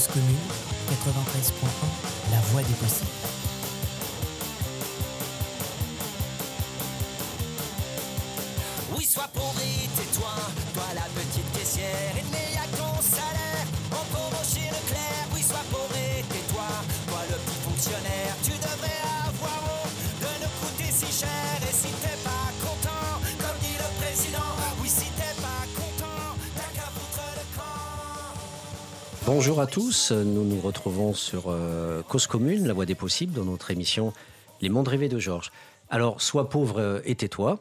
Cause commune, 93.1, la voix des possibles. Bonjour à tous, nous nous retrouvons sur euh, Cause Commune, la voix des possibles, dans notre émission Les Mondes rêvés de Georges. Alors, sois pauvre euh, et tais-toi.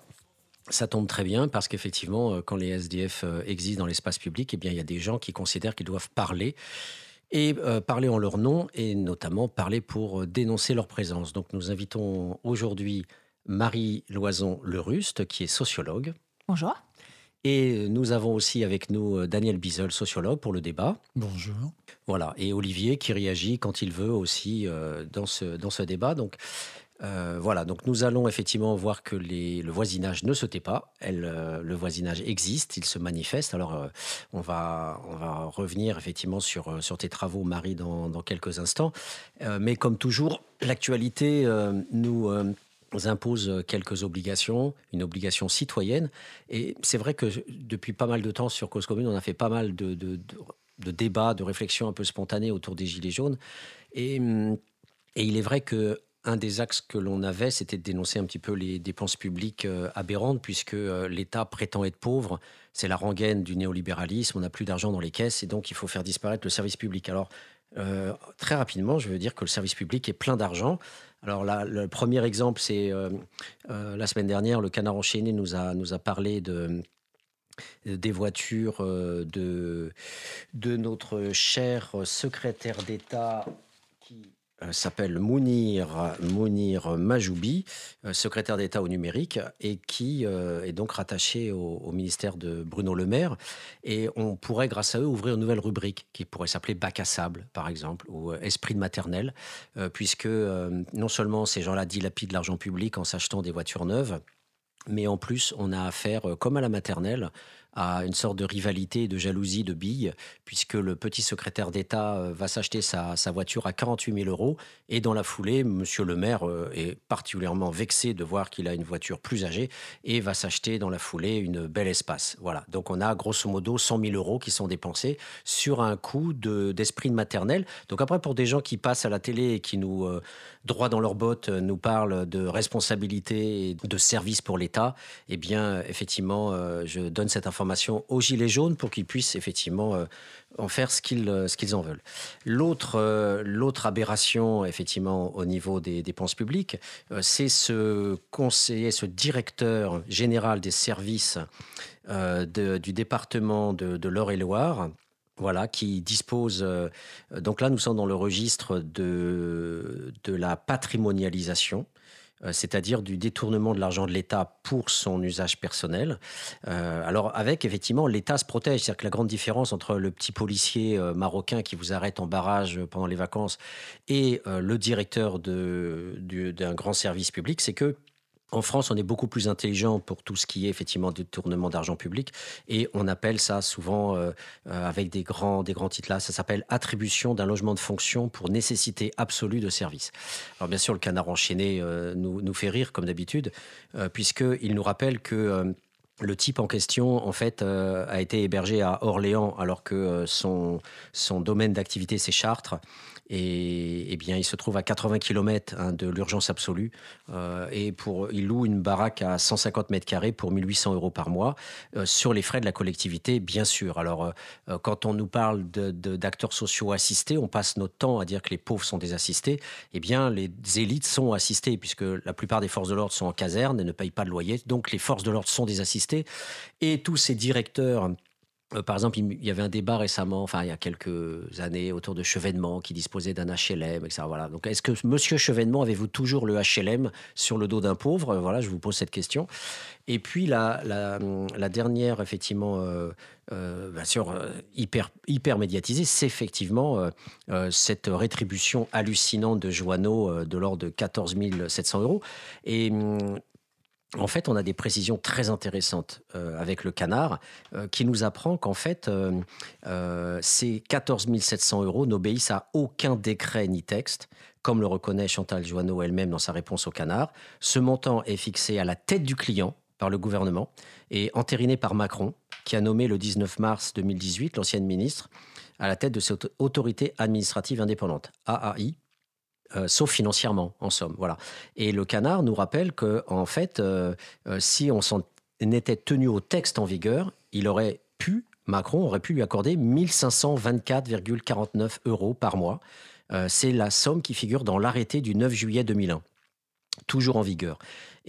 Ça tombe très bien parce qu'effectivement, euh, quand les SDF existent dans l'espace public, eh bien, il y a des gens qui considèrent qu'ils doivent parler et parler en leur nom et notamment parler pour dénoncer leur présence. Donc, nous invitons aujourd'hui Marie Loison Leruste, qui est sociologue. Bonjour. Et nous avons aussi avec nous euh, Daniel Bizel, sociologue, pour le débat. Bonjour. Voilà, et Olivier qui réagit quand il veut aussi euh, dans, ce, dans ce débat. Donc euh, voilà, donc nous allons effectivement voir que les, le voisinage ne se tait pas. Elle, euh, le voisinage existe, il se manifeste. Alors euh, on, va, on va revenir effectivement sur, euh, sur tes travaux, Marie, dans, dans quelques instants. Euh, mais comme toujours, l'actualité euh, nous... euh, impose quelques obligations, une obligation citoyenne. Et c'est vrai que depuis pas mal de temps sur Cause Commune, on a fait pas mal de, débats, de réflexions un peu spontanées autour des Gilets jaunes. Et, hum, il est vrai que un des axes que l'on avait, c'était de dénoncer un petit peu les dépenses publiques euh, aberrantes, puisque euh, l'État prétend être pauvre. C'est la rengaine du néolibéralisme, on n'a plus d'argent dans les caisses, et donc il faut faire disparaître le service public. Alors, euh, très rapidement, je veux dire que le service public est plein d'argent. Alors le premier exemple, c'est euh, euh, la semaine dernière, le Canard enchaîné nous a, nous a parlé de des voitures euh, de, de notre cher secrétaire d'État s'appelle Mounir, Mounir Majoubi, euh, secrétaire d'État au numérique, et qui euh, est donc rattaché au, au ministère de Bruno Le Maire. Et on pourrait, grâce à eux, ouvrir une nouvelle rubrique qui pourrait s'appeler Bac à sable, par exemple, ou euh, Esprit de maternelle, euh, puisque euh, non seulement ces gens-là dilapident l'argent public en s'achetant des voitures neuves, mais en plus, on a affaire, euh, comme à la maternelle, à une sorte de rivalité, de jalousie, de billes, puisque le petit secrétaire d'État euh, va s'acheter sa, voiture à 48 000 euros, et dans la foulée, Monsieur le maire euh, est particulièrement vexé de voir qu'il a une voiture plus âgée, et va s'acheter dans la foulée une belle espace. Voilà, donc on a grosso modo 100 000 euros qui sont dépensés sur un de- d'esprit de maternelle. Donc après, pour des gens qui passent à la télé et qui nous, euh, droit dans leurs bottes, nous parlent de responsabilité et de service pour l'État, eh bien, effectivement, je donne cette information aux Gilets jaunes pour qu'ils puissent effectivement euh, en faire ce qu'ils euh, qu'ils en veulent. L'autre euh, l'autre aberration, effectivement, au niveau des dépenses publiques, euh, c'est ce conseiller, ce directeur général des services du département de, de l'Eure-et-Loire. Voilà, qui dispose. donc là, nous sommes dans le registre de, de la patrimonialisation, c'est-à-dire du détournement de l'argent de l'État pour son usage personnel. Euh, alors, avec effectivement, l'État se protège. C'est-à-dire que la grande différence entre le petit policier euh, marocain qui vous arrête en barrage pendant les vacances et euh, le directeur d'un grand service public, c'est que en France, on est beaucoup plus intelligent pour tout ce qui est effectivement détournement d'argent public et on appelle ça souvent euh, euh, avec des grands, des grands titres là, ça s'appelle attribution d'un logement de fonction pour nécessité absolue de service. Alors bien sûr, le canard enchaîné euh, nous, nous fait rire comme d'habitude puisqu'il nous rappelle que le type en question, en fait, a été hébergé à Orléans alors que son, son domaine d'activité, c'est Chartres. Et, eh bien, il se trouve à 80 km hein, de l'urgence absolue. Euh, et pour, il loue une baraque à 150 mètres carrés pour 1800 euros par mois, euh, sur les frais de la collectivité, bien sûr. Alors, euh, quand on nous parle d'acteurs sociaux assistés, on passe notre temps à dire que les pauvres sont des assistés. Eh bien, les élites sont assistées, puisque la plupart des forces de l'ordre sont en caserne et ne payent pas de loyer. Donc, les forces de l'ordre sont des assistés. Et tous ces directeurs par exemple, il y avait un débat récemment, enfin il y a quelques années, autour de Chevènement qui disposait d'un HLM, etc. Voilà. Donc, est-ce que Monsieur Chevènement avez-vous toujours le HLM sur le dos d'un pauvre? Euh, Voilà, je vous pose cette question. Et puis la, dernière, effectivement, euh, euh, bien sûr, euh, hyper, hyper médiatisée, c'est effectivement euh, euh, cette rétribution hallucinante de Joanneau euh, de l'ordre de 14 700 euros. Et hum, en fait, on a des précisions très intéressantes euh, avec le canard euh, qui nous apprend qu'en fait, euh, ces 14 700 euros n'obéissent à aucun décret ni texte, comme le reconnaît Chantal Joanneau elle-même dans sa réponse au canard. Ce montant est fixé à la tête du client par le gouvernement et entériné par Macron, qui a nommé le 19 mars 2018 l'ancienne ministre à la tête de cette autorité administrative indépendante, AAI, euh, sauf financièrement, en somme. Voilà. Et le canard nous rappelle que, en fait, euh, euh, si on s'en était tenu au texte en vigueur, il aurait pu, Macron aurait pu lui accorder 1524,49 euros par mois. C'est la somme qui figure dans l'arrêté du 9 juillet 2001, toujours en vigueur.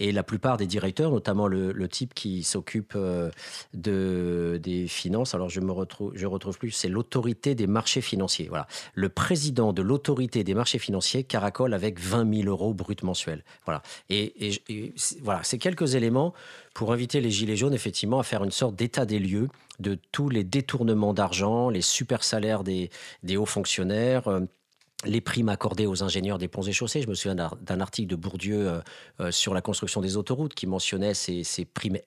Et la plupart des directeurs, notamment le, type qui s'occupe euh, de, des finances, alors je me retrouve, plus, c'est l'autorité des marchés financiers. Voilà. Le président de l'autorité des marchés financiers caracole avec 20 000 euros brut mensuels. Voilà. Et, voilà, c'est quelques éléments pour inviter les Gilets jaunes, effectivement, à faire une sorte d'état des lieux de tous les détournements d'argent, les super salaires des, des hauts fonctionnaires. Les primes accordées aux ingénieurs des ponts et chaussées. Je me souviens d'un article de Bourdieu euh, euh, sur la construction des autoroutes qui mentionnait ces, primes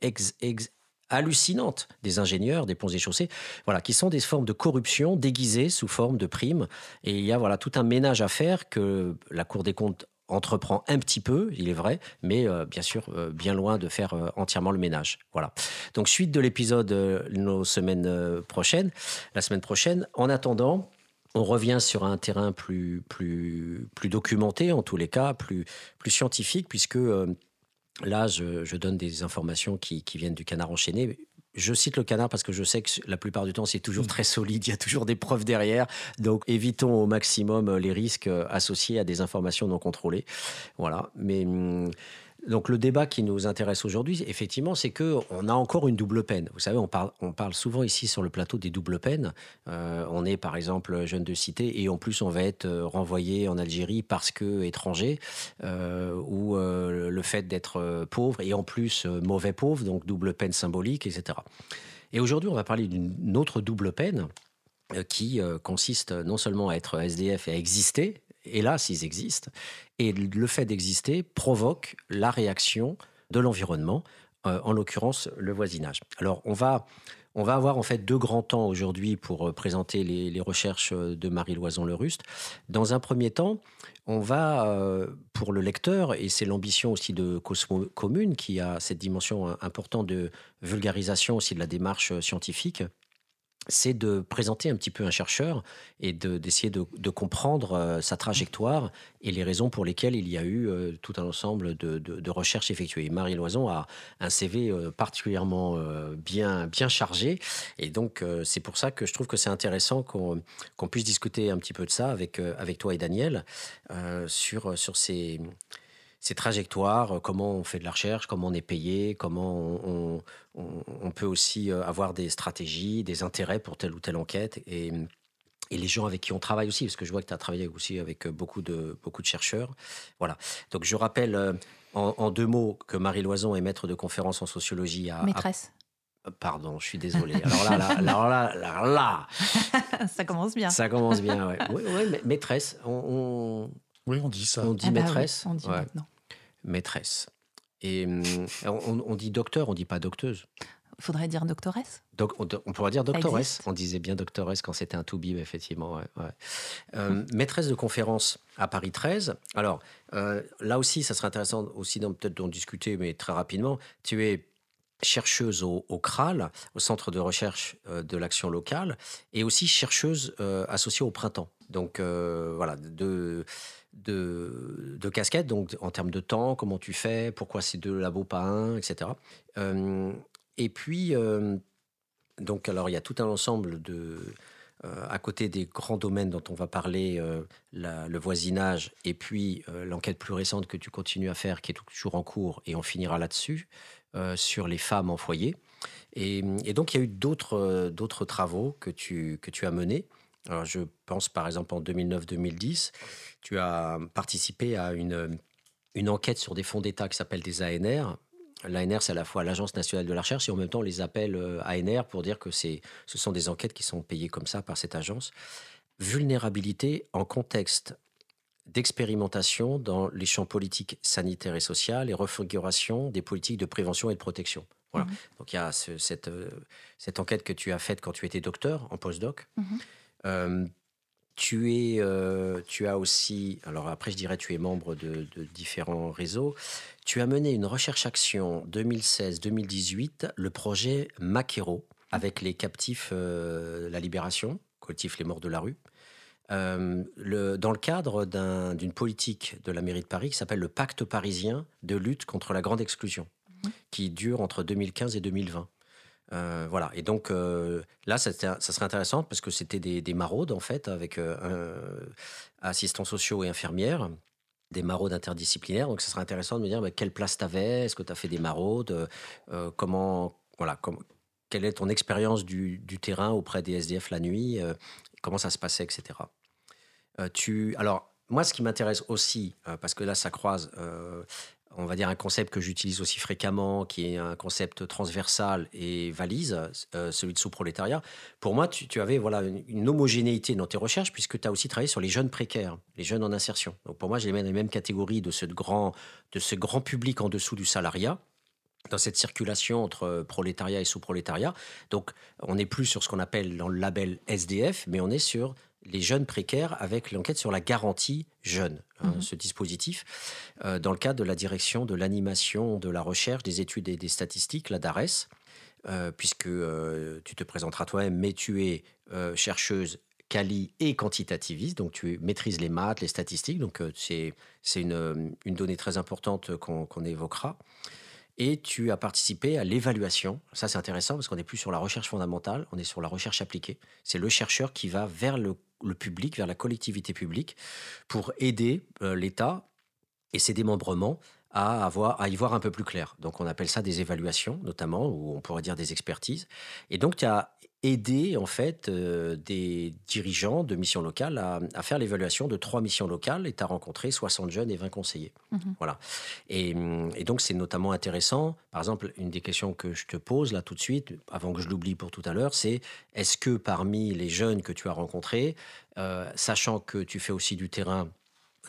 hallucinantes des ingénieurs des ponts et chaussées, voilà, qui sont des formes de corruption déguisées sous forme de primes. Et il y a voilà tout un ménage à faire que la Cour des comptes entreprend un petit peu, il est vrai, mais euh, bien sûr bien loin de faire entièrement le ménage. Voilà. Donc suite de l'épisode nos semaines prochaines, la semaine prochaine. En attendant, on revient sur un terrain plus, plus, plus documenté, en tous les cas, plus, plus scientifique, puisque euh, là, je, donne des informations qui, viennent du canard enchaîné. Je cite le canard parce que je sais que la plupart du temps, c'est toujours mm. très solide, il y a toujours des preuves derrière. Donc, évitons au maximum les risques associés à des informations non contrôlées. Voilà. Mais. Donc le débat qui nous intéresse aujourd'hui, effectivement, c'est que on a encore une double peine. Vous savez, on parle, on parle souvent ici sur le plateau des doubles peines. Euh, on est par exemple jeune de cité et en plus on va être euh, renvoyé en Algérie parce que étranger euh, ou le fait d'être pauvre et en plus mauvais pauvre, donc double peine symbolique, etc. Et aujourd'hui, on va parler d'une autre double peine qui consiste non seulement à être SDF et à exister, hélas, ils existent. Et le fait d'exister provoque la réaction de l'environnement, euh, en l'occurrence le voisinage. Alors, on va, on va avoir en fait deux grands temps aujourd'hui pour euh, présenter les, recherches euh, de Marie Loison Le Ruste. Dans un premier temps, on va, pour le lecteur, et c'est l'ambition aussi de Cosmo Commune, qui a cette dimension importante de vulgarisation aussi de la démarche scientifique, c'est de présenter un petit peu un chercheur et d'essayer de, comprendre euh, sa trajectoire et les raisons pour lesquelles il y a eu euh, tout un ensemble de, recherches effectuées. Marie Loison a un CV euh, particulièrement bien, bien chargé et donc c'est pour ça que je trouve que c'est intéressant qu'on puisse discuter un petit peu de ça avec, avec toi et Daniel sur, sur ces ces trajectoires, euh, comment on fait de la recherche, comment on est payé, comment on, peut aussi euh, avoir des stratégies, des intérêts pour telle ou telle enquête. Et, les gens avec qui on travaille aussi, parce que je vois que tu as travaillé aussi avec euh, beaucoup de, beaucoup de chercheurs. Voilà. Donc je rappelle en, deux mots que Marie Loison est maître de conférence en sociologie à... Maîtresse. Pardon, je suis désolé. Alors là, là, là, là, là, ça commence bien. Ça commence bien, ouais. Oui, maîtresse. On, Oui, on dit ça. On dit ah bah maîtresse. on dit maintenant maîtresse. Et hum, on, dit docteur, on dit pas docteuse. Il faudrait dire doctoresse? Donc, on, pourrait dire doctoresse. On disait bien doctoresse quand c'était un to-be, effectivement. Euh, maîtresse de conférence à Paris 13. Alors, euh, là aussi, ça serait intéressant aussi peut-être d'en discuter, mais très rapidement. Tu es chercheuse au, CRAL, au Centre de recherche euh, de l'action locale, et aussi chercheuse associée au Printemps. Donc, voilà, de de, de casquettes, donc en termes de temps, comment tu fais, pourquoi c'est deux labos, pas un, etc. Euh, et puis, euh, donc, alors, il y a tout un ensemble de. Euh, à côté des grands domaines dont on va parler, le voisinage, et puis l'enquête plus récente que tu continues à faire, qui est toujours en cours, et on finira là-dessus, sur les femmes en foyer. Et, et donc, il y a eu d'autres travaux que tu, que tu as menés. Alors, je pense par exemple en 2009-2010, tu as participé à une, une enquête sur des fonds d'État qui s'appelle des ANR. L'ANR, c'est à la fois l'Agence nationale de la recherche et en même temps on les appelle euh, ANR pour dire que ce sont des enquêtes qui sont payées comme ça par cette agence. Vulnérabilité en contexte d'expérimentation dans les champs politiques, sanitaires et sociaux et refiguration des politiques de prévention et de protection. Voilà. Mhm. Donc il y a cette, euh, cette enquête que tu as faite quand tu étais docteur en postdoc. Euh, tu, es, euh, tu as aussi, alors après je dirais tu es membre de, différents réseaux, tu as mené une recherche-action 2016-2018, le projet Maquero, avec les captifs La Libération, collectif Les Morts de la Rue. le, dans le cadre d'une politique de la mairie de Paris qui s'appelle le Pacte parisien de lutte contre la grande exclusion qui dure entre 2015 et 2020. Euh, voilà. Et donc euh, là, ça, serait intéressant parce que c'était des, maraudes en fait avec euh, assistants sociaux et infirmières, des maraudes interdisciplinaires. Donc ça serait intéressant de me dire bah, quelle place tu avais, est-ce que tu as fait des maraudes, comment, voilà, quelle est ton expérience du, du, terrain auprès des SDF la nuit, comment ça se passait, etc. tu, alors moi, ce qui m'intéresse aussi, parce que là, ça croise on va dire un concept que j'utilise aussi fréquemment, qui est un concept transversal et valise, euh, celui de sous-prolétariat. Pour moi, tu, avais voilà une, homogénéité dans tes recherches, puisque tu as aussi travaillé sur les jeunes précaires, les jeunes en insertion. Donc pour moi, je les mets dans les mêmes catégories de ce grand, de ce grand public en dessous du salariat dans cette circulation entre prolétariat et sous-prolétariat. Donc, on n'est plus sur ce qu'on appelle dans le label SDF, mais on est sur les jeunes précaires avec l'enquête sur la garantie jeune, hein, mhm. ce dispositif, euh, dans le cadre de la direction de l'animation, de la recherche, des études et des statistiques, la DARES, euh, puisque euh, tu te présenteras toi-même, mais tu es chercheuse quali et quantitativiste, donc tu maîtrises les maths, les statistiques, donc c'est une, une, donnée très importante qu'on évoquera et tu as participé à l'évaluation. Ça, c'est intéressant parce qu'on n'est plus sur la recherche fondamentale, on est sur la recherche appliquée. C'est le chercheur qui va vers le, public, vers la collectivité publique, pour aider euh, l'État et ses démembrements à, avoir, à y voir un peu plus clair. Donc, on appelle ça des évaluations, notamment, ou on pourrait dire des expertises. Et donc, tu as aider en fait euh, des dirigeants de missions locales à, faire l'évaluation de trois missions locales et tu as rencontré 60 jeunes et 20 conseillers. Mhm. Voilà. Et, donc c'est notamment intéressant. Par exemple, une des questions que je te pose là tout de suite, avant que je l'oublie pour tout à l'heure, c'est est-ce que parmi les jeunes que tu as rencontrés, euh, sachant que tu fais aussi du terrain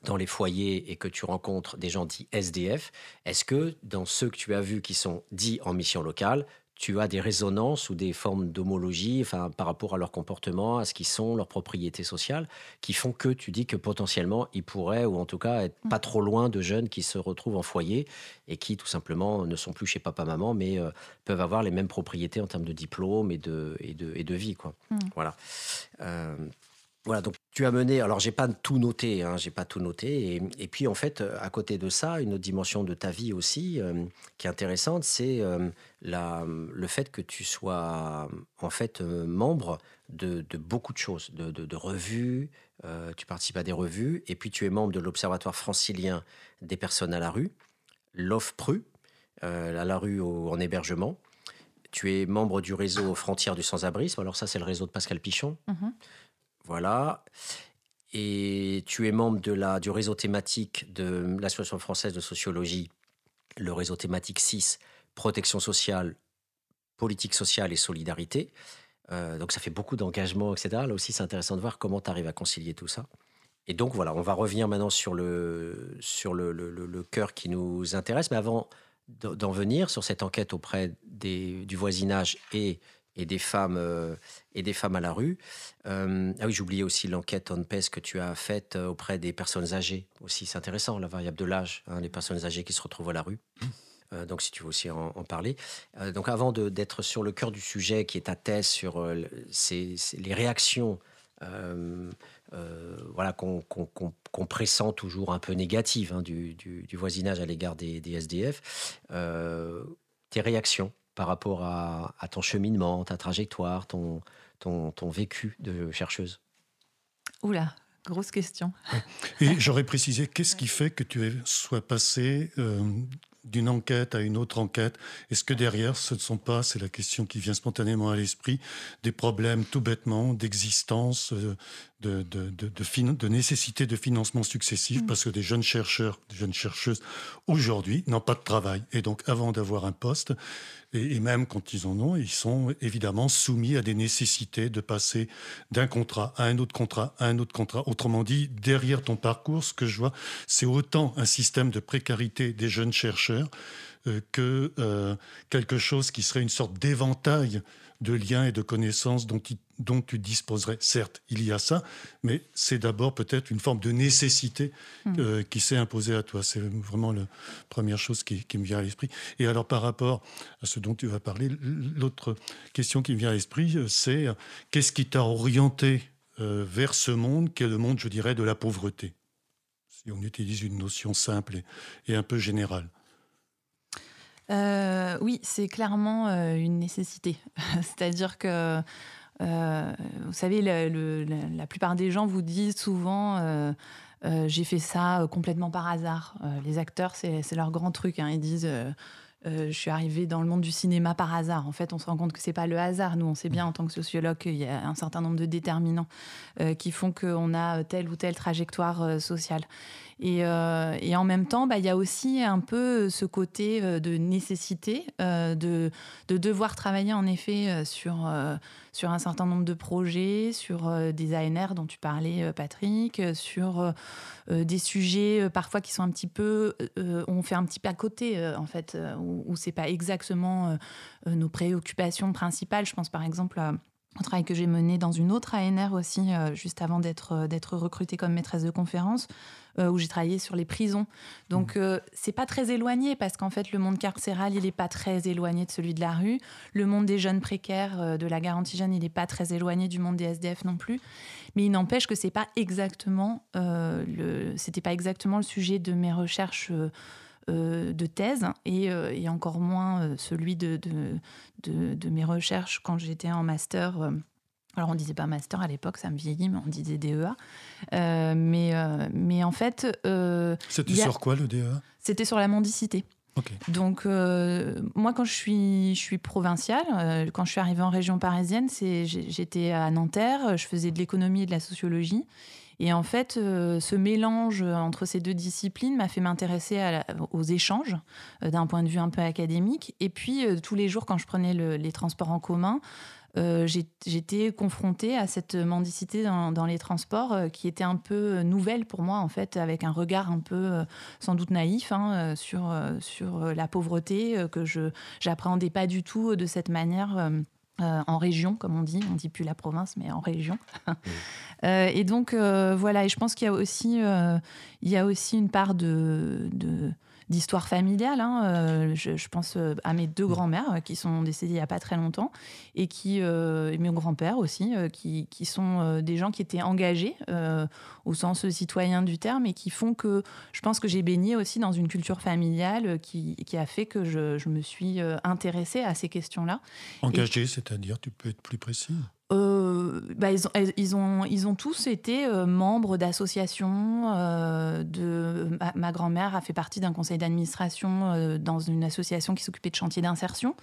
dans les foyers et que tu rencontres des gens dits SDF, est-ce que dans ceux que tu as vus qui sont dits en mission locale, tu as des résonances ou des formes d'homologie enfin, par rapport à leur comportement, à ce qu'ils sont, leurs propriétés sociales, qui font que tu dis que potentiellement ils pourraient, ou en tout cas être pas trop loin de jeunes qui se retrouvent en foyer et qui tout simplement ne sont plus chez papa-maman, mais euh, peuvent avoir les mêmes propriétés en termes de diplôme et de, et de, et de vie. Quoi. Mmh. Voilà. Euh, voilà, donc tu as mené, alors j'ai pas tout noté, hein, j'ai pas tout noté, et, puis en fait, à côté de ça, une autre dimension de ta vie aussi euh, qui est intéressante, c'est euh, le fait que tu sois en fait euh, membre de, beaucoup de choses, de, revues, tu participes à des revues, et puis tu es membre de l'Observatoire francilien des personnes à la rue, l'OFPRU, à la rue en hébergement. Tu es membre du réseau Frontières du sans-abrisme, alors ça c'est le réseau de Pascal Pichon. Mmh voilà. Et tu es membre de la, du réseau thématique de l'Association française de sociologie, le réseau thématique 6, protection sociale, politique sociale et solidarité. Euh, donc ça fait beaucoup d'engagement, etc. Là aussi, c'est intéressant de voir comment tu arrives à concilier tout ça. Et donc voilà, on va revenir maintenant sur le, sur le, le, cœur qui nous intéresse. Mais avant d'en venir sur cette enquête auprès des, du voisinage et et des femmes euh, et des femmes à la rue. Euh, ah oui, j'oubliais aussi l'enquête on PES que tu as faite euh, auprès des personnes âgées aussi. C'est intéressant la variable de l'âge, hein, les personnes âgées qui se retrouvent à la rue. donc, si tu veux aussi en, parler. donc, avant d'être sur le cœur du sujet, qui est ta thèse sur les réactions voilà, qu'on pressent toujours un peu négatives hein, du, voisinage à l'égard des, des, SDF, tes réactions par rapport à, ton cheminement, ta trajectoire, ton, ton, ton vécu de chercheuse? Oula, grosse question. Et j'aurais précisé, qu'est-ce qui fait que tu sois passé euh, d'une enquête à une autre enquête? Est-ce que derrière, ce ne sont pas, c'est la question qui vient spontanément à l'esprit, des problèmes tout bêtement d'existence, euh, de, de, de, de, nécessité de financement successif mm. parce que des jeunes chercheurs, des jeunes chercheuses aujourd'hui n'ont pas de travail. Et donc, avant d'avoir un poste, et, même quand ils en ont, ils sont évidemment soumis à des nécessités de passer d'un contrat à un autre contrat, à un autre contrat. Autrement dit, derrière ton parcours, ce que je vois, c'est autant un système de précarité des jeunes chercheurs euh, que euh, quelque chose qui serait une sorte d'éventail de liens et de connaissances dont, dont, tu disposerais. Certes, il y a ça, mais c'est d'abord peut-être une forme de nécessité hmm. euh, qui s'est imposée à toi. C'est vraiment la première chose qui, qui, me vient à l'esprit. Et alors par rapport à ce dont tu vas parler, l'autre question qui me vient à l'esprit, c'est qu'est-ce qui t'a orienté vers ce monde qui est le monde, je dirais, de la pauvreté? Si on utilise une notion simple et, et un peu générale. Euh, oui, c'est clairement euh, une nécessité. C'est-à-dire que, euh, vous savez, la plupart des gens vous disent souvent j'ai fait ça complètement par hasard. les acteurs, c'est leur grand truc. Hein. Ils disent je suis arrivée dans le monde du cinéma par hasard. En fait, on se rend compte que c'est pas le hasard. Nous, on sait bien en tant que sociologue qu'il y a un certain nombre de déterminants qui font qu'on a telle ou telle trajectoire sociale. Euh, et, en même temps, bah, il y a aussi un peu ce côté euh, de nécessité euh, de, de, devoir travailler en effet sur, sur un certain nombre de projets, sur des ANR dont tu parlais, Patrick, sur des sujets parfois qui sont un petit peu, on fait un petit peu à côté en fait, où, où c'est pas exactement nos préoccupations principales. Je pense par exemple à un travail que j'ai mené dans une autre ANR aussi, juste avant d'être d'être recrutée comme maîtresse de conférence, euh, où j'ai travaillé sur les prisons. Donc, mmh. euh, c'est pas très éloigné parce qu'en fait, le monde carcéral, il n'est pas très éloigné de celui de la rue. Le monde des jeunes précaires, euh, de la garantie jeune, il n'est pas très éloigné du monde des SDF non plus. Mais il n'empêche que c'est pas exactement le, c'était pas exactement le sujet de mes recherches. De thèse et, et, encore moins celui de, de, de, de, mes recherches quand j'étais en master alors on disait pas master à l'époque, ça me vieillit, mais on disait DEA. Euh, mais, euh, mais en fait... Euh, C'était sur quoi le DEA C'était sur la mendicité. Donc moi quand je suis, je suis provinciale, quand je suis arrivée en région parisienne, j'étais à Nanterre, je faisais de l'économie et de la sociologie. Et en fait, ce mélange entre ces deux disciplines m'a fait m'intéresser aux échanges d'un point de vue un peu académique. Et puis, tous les jours, quand je prenais les transports en commun, euh, j'étais confrontée à cette mendicité dans, les transports euh, qui était un peu nouvelle pour moi, en fait, avec un regard un peu euh, sans doute naïf hein, sur, sur la pauvreté que je n'appréhendais pas du tout de cette manière. En région, comme on dit, on dit plus la province, mais en région. et donc voilà, et je pense qu'il y a aussi, il y a aussi une part de, de d'histoire familiale. Hein. Euh, je, pense euh, à mes deux grands-mères euh, qui sont décédées il n'y a pas très longtemps et qui, et mes grands-pères aussi, qui, qui, sont des gens qui étaient engagés au sens citoyen du terme et qui font que je pense que j'ai baigné aussi dans une culture familiale qui, qui a fait que je, je me suis intéressée à ces questions-là. Engagé, c'est-à-dire, tu peux être plus précis euh, bah, ils, ont, ils, ont, ils, ont, tous été euh, membres d'associations. Euh, de, ma, grand-mère a fait partie d'un conseil d'administration dans une association qui s'occupait de chantier d'insertion.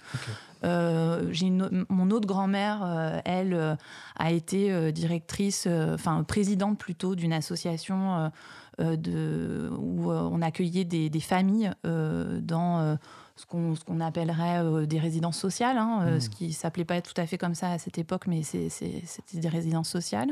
Mon autre grand-mère, elle, a été directrice, enfin présidente plutôt d'une association de, où on accueillait des, des familles dans ce qu'on appellerait euh, des résidences sociales, hein, euh, ce mmh. qui s'appelait pas tout à fait comme ça à cette époque, mais c'était des résidences sociales.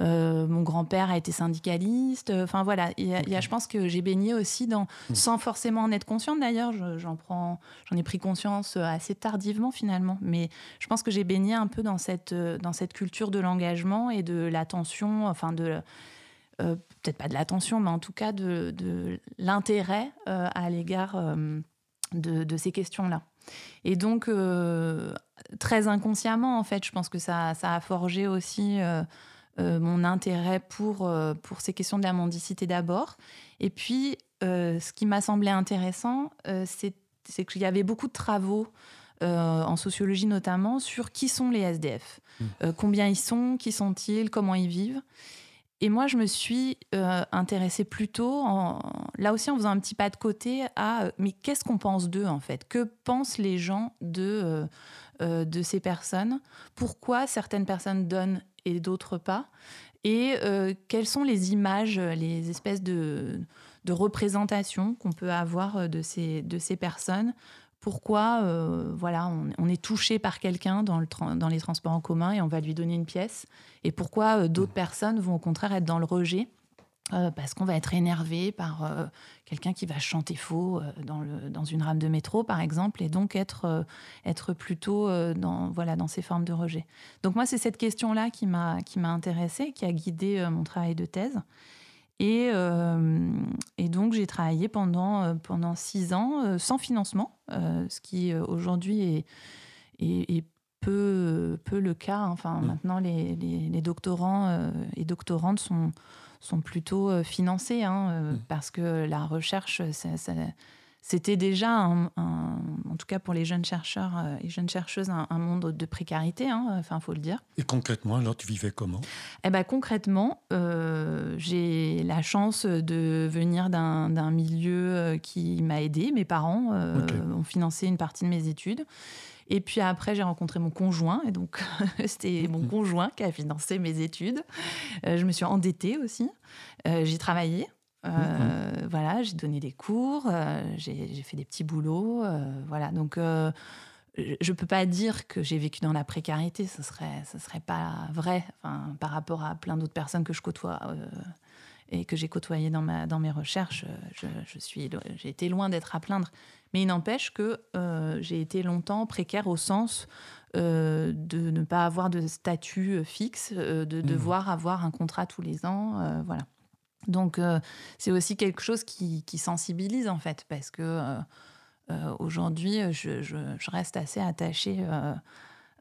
Euh, mon grand-père a été syndicaliste. Enfin voilà, il y a, je pense que j'ai baigné aussi dans, mmh. sans forcément en être consciente d'ailleurs. J'en prends, j'en ai pris conscience assez tardivement finalement. Mais je pense que j'ai baigné un peu dans cette dans cette culture de l'engagement et de l'attention, enfin de peut-être pas de l'attention, mais en tout cas de, de l'intérêt à l'égard de, ces questions-là. Et donc, euh, très inconsciemment, en fait, je pense que ça, a forgé aussi euh, euh, mon intérêt pour, pour ces questions de la mendicité d'abord. Et puis, ce qui m'a semblé intéressant, c'est qu'il y avait beaucoup de travaux en sociologie notamment sur qui sont les SDF, mmh. combien ils sont, qui sont-ils, comment ils vivent. Et moi, je me suis euh, intéressée plutôt, en, là aussi en faisant un petit pas de côté, à euh, mais qu'est-ce qu'on pense d'eux en fait? Que pensent les gens de, euh, de ces personnes? Pourquoi certaines personnes donnent et d'autres pas? Et quelles sont les images, les espèces de, de représentations qu'on peut avoir de ces, de ces personnes? Pourquoi voilà, on, est touché par quelqu'un dans, le dans les transports en commun et on va lui donner une pièce, et pourquoi d'autres mmh. personnes vont au contraire être dans le rejet euh, parce qu'on va être énervé par euh, quelqu'un qui va chanter faux euh, dans, le, dans, une rame de métro, par exemple, et donc être, être plutôt dans, voilà, dans ces formes de rejet? Donc moi, c'est cette question-là qui m'a intéressée, qui a guidé mon travail de thèse. Et, et donc, j'ai travaillé pendant, pendant six ans sans financement, ce qui aujourd'hui est, est, peu, peu le cas. Enfin, mmh. maintenant, les, les, les doctorants et doctorantes sont sont plutôt euh, financés, hein, euh, mm. parce que la recherche, c'était déjà, un, en tout cas pour les jeunes chercheurs euh, et jeunes chercheuses, un, monde de précarité, hein, enfin, faut le dire. Et concrètement, alors, tu vivais comment? Eh ben, concrètement, j'ai la chance de venir d'un milieu qui m'a aidé. Mes parents ont financé une partie de mes études. Et puis après, j'ai rencontré mon conjoint. Et donc, c'était mon conjoint qui a financé mes études. Euh, je me suis endettée aussi. Euh, j'ai travaillé. Euh, voilà, j'ai donné des cours, j'ai fait des petits boulots. voilà, donc je ne peux pas dire que j'ai vécu dans la précarité, ce serait, ce serait pas vrai enfin, par rapport à plein d'autres personnes que je côtoie et que j'ai côtoyées dans, ma, dans mes recherches. Je, je suis, j'ai été loin d'être à plaindre. Mais il n'empêche que euh, j'ai été longtemps précaire au sens euh, de ne pas avoir de statut euh, fixe, de mmh. devoir avoir un contrat tous les ans. voilà. Donc c'est aussi quelque chose qui, sensibilise en fait, parce que aujourd'hui, je, reste assez attachée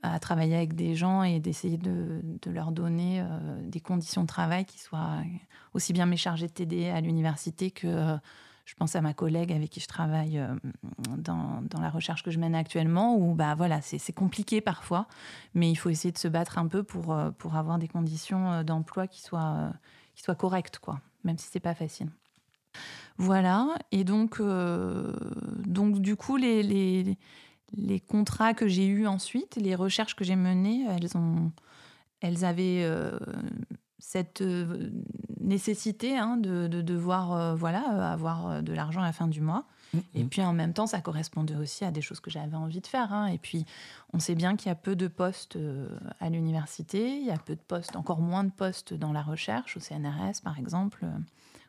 à travailler avec des gens et d'essayer de, leur donner des conditions de travail qui soient aussi bien mes chargés de TD à l'université que je pense à ma collègue avec qui je travaille euh, dans, la recherche que je mène actuellement, où bah, voilà, c'est compliqué parfois, mais il faut essayer de se battre un peu pour, euh, pour avoir des conditions euh, d'emploi qui soient, qui soient correctes, quoi, même si c'est pas facile. Voilà, et donc, donc du coup, les, les, les contrats que j'ai eus ensuite, les recherches que j'ai menées, elles, ont, elles avaient cette euh, nécessité hein, de, devoir euh, voilà, euh, avoir de l'argent à la fin du mois. Et puis en même temps, ça correspondait aussi à des choses que j'avais envie de faire. Hein. Et puis, on sait bien qu'il y a peu de postes à l'université, il y a peu de postes, encore moins de postes dans la recherche, au CNRS par exemple,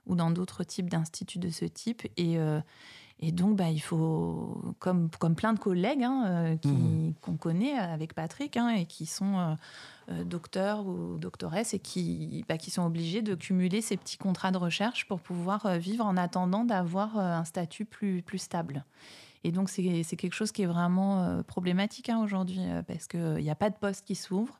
ou dans d'autres types d'instituts de ce type. Et, et donc, bah, il faut, comme, comme plein de collègues hein, mm. qu'on connaît avec Patrick, et qui sont euh, docteurs ou doctoresses et qui, bah, qui sont obligés de cumuler ces petits contrats de recherche pour pouvoir euh, vivre en attendant d'avoir euh, un statut plus, plus stable. Et donc, c'est quelque chose qui est vraiment problématique hein, aujourd'hui parce qu'il n'y a pas de poste qui s'ouvre.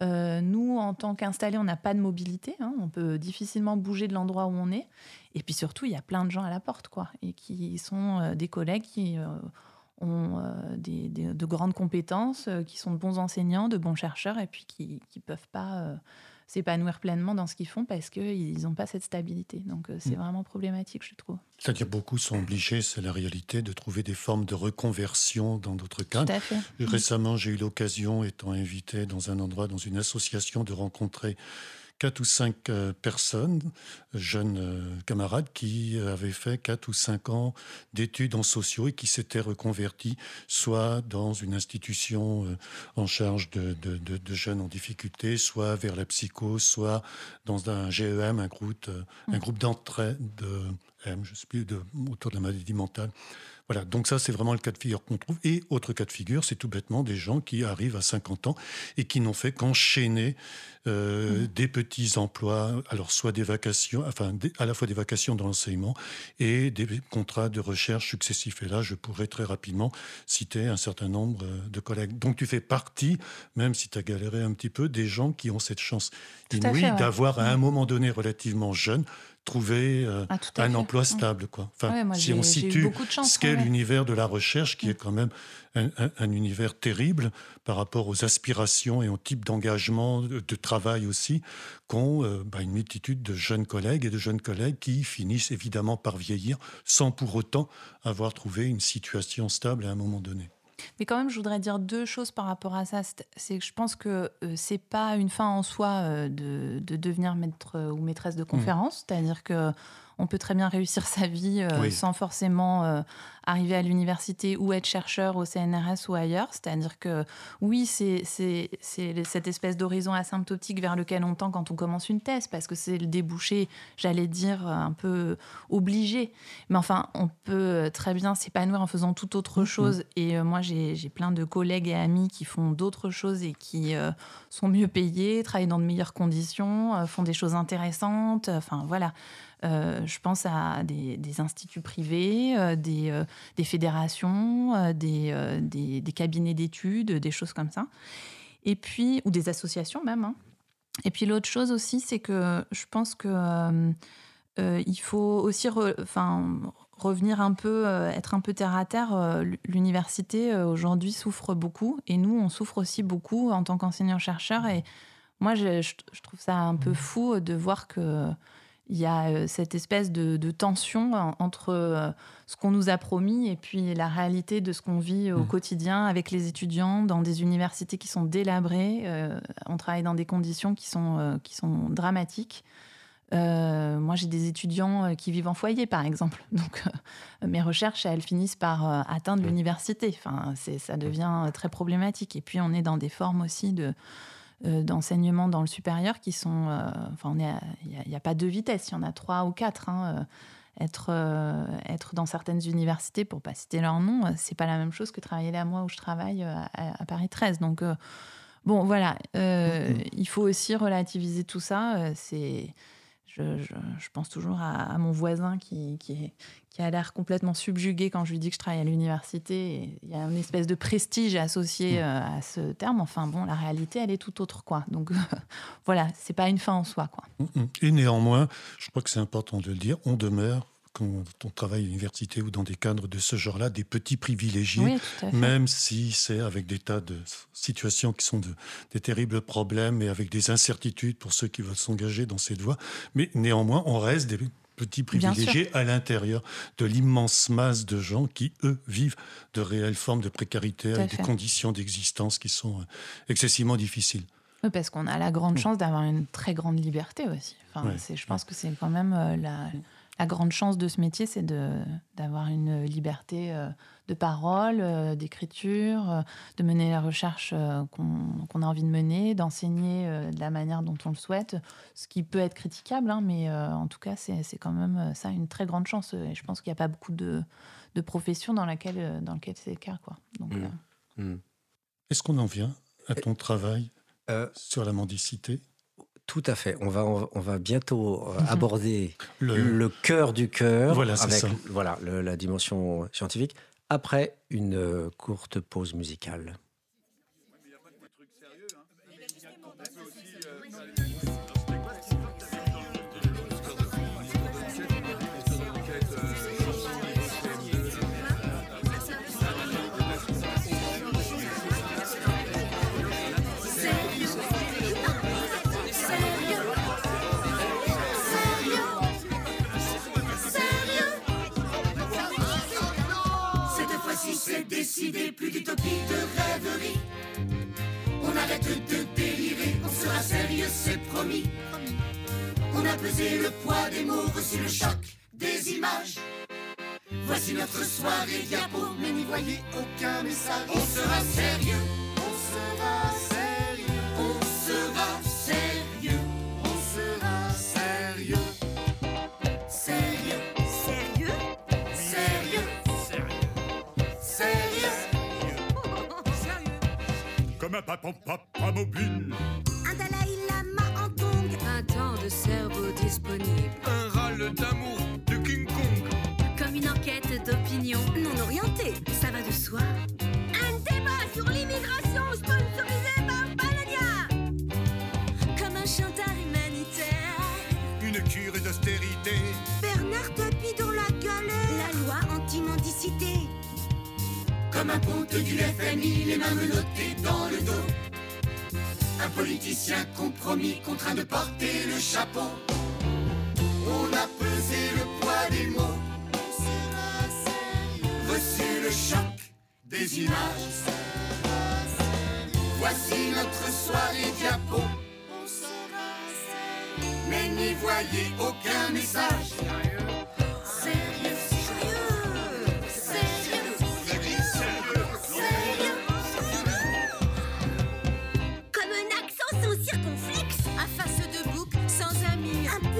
Nous, en tant qu'installés, on n'a pas de mobilité. Hein. on peut difficilement bouger de l'endroit où on est. Et puis surtout, il y a plein de gens à la porte, quoi, et qui sont des collègues qui ont euh, des, de grandes compétences, euh, qui sont de bons enseignants, de bons chercheurs, et puis qui ne peuvent pas euh, s'épanouir pleinement dans ce qu'ils font parce qu'ils n'ont pas cette stabilité. Donc c'est mm. vraiment problématique, je trouve. C'est-à-dire beaucoup sont obligés, c'est la réalité, de trouver des formes de reconversion dans d'autres cas. Tout à fait. Récemment, j'ai eu l'occasion, étant invité dans un endroit, dans une association, de rencontrer quatre ou cinq euh, personnes, jeunes euh, camarades, qui avaient fait quatre ou cinq ans d'études en sociaux et qui s'étaient reconvertis soit dans une institution euh, en charge de, jeunes en difficulté, soit vers la psycho, soit dans un GEM, un groupe, un mm. groupe d'entraide de M, je sais plus, de, autour de la maladie mentale. Voilà, donc ça c'est vraiment le cas de figure qu'on trouve. Et autre cas de figure, c'est tout bêtement des gens qui arrivent à 50 ans et qui n'ont fait qu'enchaîner euh, mmh. des petits emplois, alors soit des vacations, enfin à la fois des vacations dans l'enseignement et des contrats de recherche successifs. Et là, je pourrais très rapidement citer un certain nombre euh, de collègues. Donc tu fais partie, même si tu as galéré un petit peu, des gens qui ont cette chance inouïe d'avoir à un mmh. moment donné relativement jeune trouver euh, ah, un emploi stable. Quoi. Enfin, si on situe ce qu'est l'univers de la recherche, qui est quand même un, univers terrible par rapport aux aspirations et au type d'engagement, de, travail aussi, qu'ont euh, bah, une multitude de jeunes collègues et de jeunes collègues qui finissent évidemment par vieillir sans pour autant avoir trouvé une situation stable à un moment donné. Mais quand même, je voudrais dire deux choses par rapport à ça. C'est que je pense que ce c'est pas une fin en soi de, de, devenir maître ou maîtresse de mmh. conférence. C'est-à-dire que on peut très bien réussir sa vie euh, sans forcément euh, arriver à l'université ou être chercheur au CNRS ou ailleurs. C'est-à-dire que oui, c'est cette espèce d'horizon asymptotique vers lequel on tend quand on commence une thèse, parce que c'est le débouché, j'allais dire, un peu obligé. Mais enfin, on peut très bien s'épanouir en faisant toute autre mm-hmm. chose. Et euh, moi, j'ai plein de collègues et amis qui font d'autres choses et qui sont mieux payés, travaillent dans de meilleures conditions, font des choses intéressantes. Enfin, voilà. Euh, je pense à des, instituts privés, euh, des, euh, des, fédérations, des, des, cabinets d'études, des choses comme ça. Et puis, ou des associations même. Hein. Et puis l'autre chose aussi, c'est que je pense que il faut aussi enfin, revenir un peu, être un peu terre à terre. L'université aujourd'hui souffre beaucoup et nous, on souffre aussi beaucoup en tant qu'enseignant-chercheur. Et moi, je, je, trouve ça un peu mmh. fou de voir que il y a euh, cette espèce de, tension entre euh, ce qu'on nous a promis et puis la réalité de ce qu'on vit au mmh. quotidien avec les étudiants dans des universités qui sont délabrées. Euh, on travaille dans des conditions qui sont, qui sont dramatiques. moi, j'ai des étudiants qui vivent en foyer, par exemple. Donc, mes recherches, elles finissent par atteindre mmh. l'université. Enfin, ça devient très problématique. Et puis, on est dans des formes aussi de, d'enseignement dans le supérieur qui sont. Euh, enfin, il n'y a, pas deux vitesses, il y en a trois ou quatre. Hein, euh, être, être dans certaines universités, pour pas citer leur nom, c'est pas la même chose que travailler là, moi, où je travaille à, Paris 13. Donc, bon, voilà, mm-hmm. il faut aussi relativiser tout ça. c'est je, pense toujours à, mon voisin qui, qui, a l'air complètement subjugué quand je lui dis que je travaille à l'université. Il y a une espèce de prestige associé mm. euh, à ce terme. Enfin bon, la réalité, elle est tout autre. quoi. Donc voilà, c'est pas une fin en soi. quoi. Mm, mm. Et néanmoins, je crois que c'est important de le dire, on demeure quand on travaille à l'université ou dans des cadres de ce genre-là, des petits privilégiés, même si c'est avec des tas de situations qui sont de, des terribles problèmes et avec des incertitudes pour ceux qui veulent s'engager dans cette voie. Mais néanmoins, on reste des petits privilégiés à l'intérieur de l'immense masse de gens qui, eux, vivent de réelles formes de précarité avec des conditions d'existence qui sont euh, excessivement difficiles. Oui, parce qu'on a la grande chance d'avoir une très grande liberté aussi. Enfin, Je pense que c'est quand même euh, la, la grande chance de ce métier, c'est d'avoir une liberté euh, de parole, euh, d'écriture, euh, de mener la recherche qu'on a envie de mener, d'enseigner de la manière dont on le souhaite, ce qui peut être critiquable, hein, mais en tout cas, c'est quand même ça une très grande chance. Et je pense qu'il n'y a pas beaucoup de, de professions dans, laquelle, dans lesquelles c'est le cas. Quoi. Mmh. Mmh. Est-ce qu'on en vient à ton travail sur la mendicité? Tout à fait. On va, on va bientôt euh, mhm. aborder le, cœur du cœur voilà, avec voilà, la dimension scientifique après une euh, courte pause musicale. Plus d'utopie, de rêverie. On arrête de délirer, on sera sérieux, c'est promis. On a pesé le poids des mots, reçu le choc des images. Voici notre soirée diapo, mais n'y voyez aucun message. On sera sérieux, on sera comme un papa papa mobile. Un Dalai Lama en tongue. Un temps de cerveau disponible. Un râle d'amour de King Kong. Comme une enquête d'opinion. Non orientée, ça va de soi. Un débat sur l'immigration sponsorisé par Balania. Comme un chanteur humanitaire. Une cure d'austérité. Bernard comme un ponte du FMI, les mains menottées dans le dos. Un politicien compromis, contraint de porter le chapeau. On a pesé le poids des mots, reçu le choc des images. Voici notre soirée diapo. Mais n'y voyez aucun message.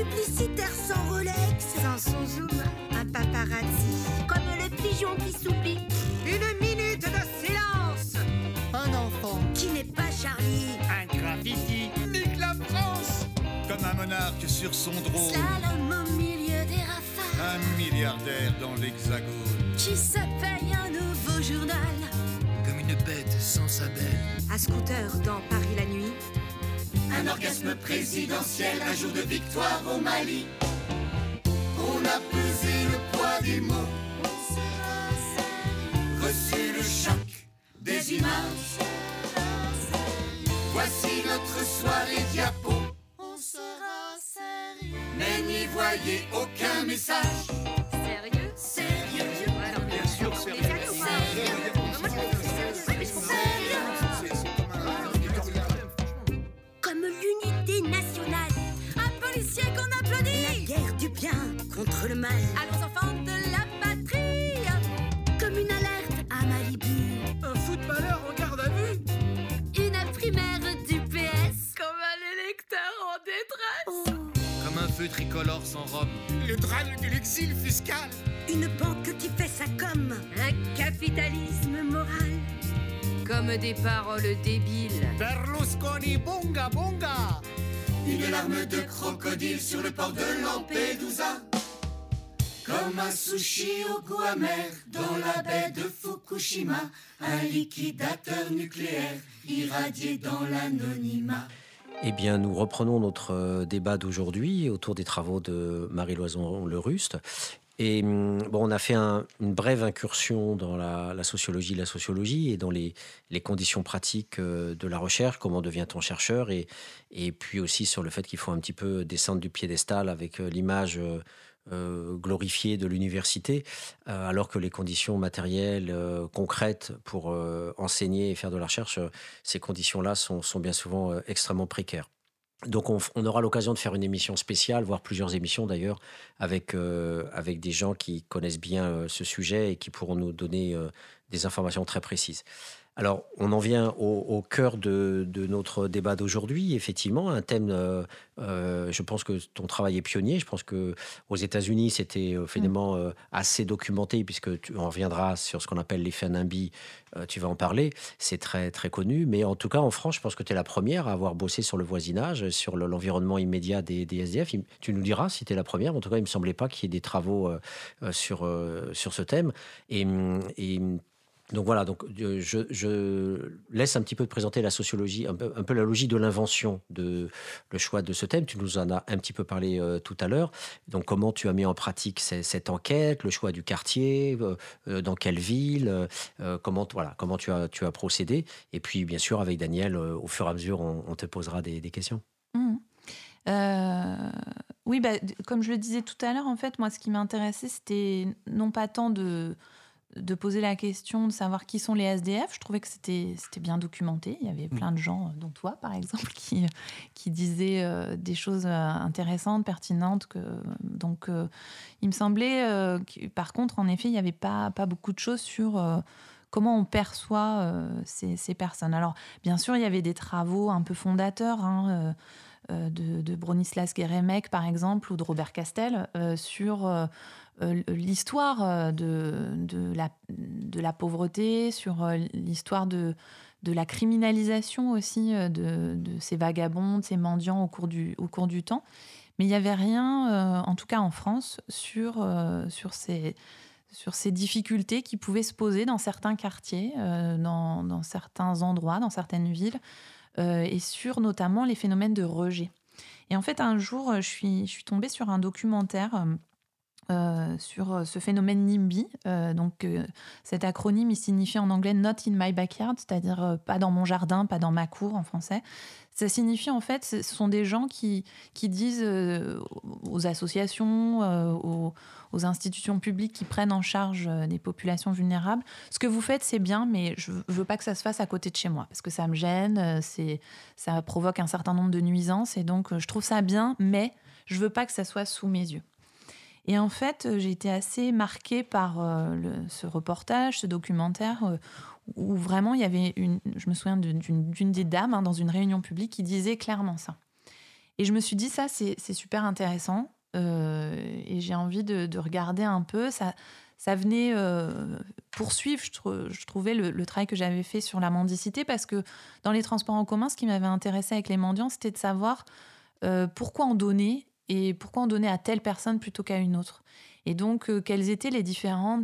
Publicitaire sans Rolex. Sans son zoom, un paparazzi. Comme le pigeon qui s'oublie. Une minute de silence Un enfant. Qui n'est pas Charlie. Un graffiti Nique la France Comme un monarque sur son drône. Slalom au milieu des rafales. Un milliardaire dans l'hexagone. Qui se paye un nouveau journal. Comme une bête sans sa belle. À scooter dans Paris la nuit. Un orgasme présidentiel, un jour de victoire au Mali. On a pesé le poids des mots. Reçu le choc des images. Voici notre soirée diapo. Mais n'y voyez aucun message. Contre le mal. Allons enfants de la patrie Comme une alerte à Malibu. Un footballeur en garde à vue Une primaire du PS Comme un électeur en détresse Oh. Comme un feu tricolore sans rhum. Le drame de l'exil fiscal Une banque qui fait sa com. Un capitalisme moral Comme des paroles débiles Berlusconi bonga bonga Une larme de crocodile sur le port de Lampedusa. Comme un sushi au goût amer dans la baie de Fukushima. Un liquidateur nucléaire irradié dans l'anonymat. Eh bien, nous reprenons notre euh, débat d'aujourd'hui autour des travaux de Marie-Loison Le Ruste. Et bon, on a fait un- une brève incursion dans la, sociologie, la sociologie et dans les, conditions pratiques euh, de la recherche, comment devient-on chercheur, et, puis aussi sur le fait qu'il faut un petit peu descendre du piédestal avec euh, l'image euh, glorifiée de l'université, alors que les conditions matérielles, concrètes pour enseigner et faire de la recherche, ces conditions-là sont, sont bien souvent extrêmement précaires. Donc on, aura l'occasion de faire une émission spéciale, voire plusieurs émissions d'ailleurs, avec, euh, des gens qui connaissent bien euh, ce sujet et qui pourront nous donner euh, des informations très précises. Alors, on en vient au, au cœur de, de notre débat d'aujourd'hui. Effectivement, un thème, euh, euh, je pense que ton travail est pionnier. Je pense que aux États-Unis, c'était euh, finalement euh, assez documenté, puisque tu en reviendras sur ce qu'on appelle l'effet NIMBY. tu vas en parler. C'est très, très connu. Mais en tout cas, en France, je pense que tu es la première à avoir bossé sur le voisinage, sur le- l'environnement immédiat des, des SDF. Il- Tu nous diras si tu es la première. En tout cas, il ne me semblait pas qu'il y ait des travaux sur, sur ce thème. Et, hum, et donc voilà, donc euh, je, laisse un petit peu te présenter la sociologie, un peu, la logique de l'invention de le choix de ce thème. Tu nous en as un petit peu parlé euh, tout à l'heure. Donc comment tu as mis en pratique cette enquête, le choix du quartier, euh, dans quelle ville, comment voilà, comment tu as tu as procédé. Et puis bien sûr avec Daniel, au fur et à mesure, on, te posera des, questions. Euh, oui, bah, comme je le disais tout à l'heure, en fait, moi, ce qui m'intéressait, c'était non pas tant de, de poser la question de savoir qui sont les SDF. Je trouvais que c'était c'était bien documenté. Il y avait plein de gens, dont toi, par exemple, qui, qui disaient euh, des choses euh, intéressantes, pertinentes. Que, donc, euh, il me semblait, euh, que, par contre, en effet, il n'y avait pas, pas beaucoup de choses sur... euh, comment on perçoit euh, ces, ces personnes. Alors, bien sûr, il y avait des travaux un peu fondateurs hein, euh, euh, de, de Bronislas Geremek, par exemple, ou de Robert Castel, euh, sur euh, euh, l'histoire euh, de, la, pauvreté, sur euh, l'histoire de, la criminalisation aussi euh, de, ces vagabonds, de ces mendiants au cours du, au cours du temps. Mais il n'y avait rien, euh, en tout cas en France, sur, euh, sur ces sur ces difficultés qui pouvaient se poser dans certains quartiers, euh, dans, dans certains endroits, dans certaines villes, euh, et sur notamment les phénomènes de rejet. Et en fait, un jour, je suis, je suis tombée sur un documentaire euh, sur ce phénomène NIMBY. donc, cet acronyme, il signifie en anglais Not in my backyard, c'est-à-dire pas dans mon jardin, pas dans ma cour en français. Ça signifie en fait, ce sont des gens qui, qui disent aux associations, aux, aux, institutions publiques qui prennent en charge des populations vulnérables, ce que vous faites c'est bien, mais je ne veux pas que ça se fasse à côté de chez moi, parce que ça me gêne, c'est, ça provoque un certain nombre de nuisances, et donc je trouve ça bien, mais je ne veux pas que ça soit sous mes yeux. Et en fait, euh, j'ai été assez marquée par euh, ce reportage, ce documentaire, euh, où vraiment il y avait une. Je me souviens d'une des dames hein, dans une réunion publique qui disait clairement ça. Et je me suis dit, ça, c'est super intéressant. et j'ai envie de, regarder un peu. Ça, ça venait poursuivre, je, trouvais, le, le, travail que j'avais fait sur la mendicité, parce que dans les transports en commun, ce qui m'avait intéressé avec les mendiants, c'était de savoir pourquoi en donner et pourquoi en donner à telle personne plutôt qu'à une autre Et donc, euh, quels étaient les différents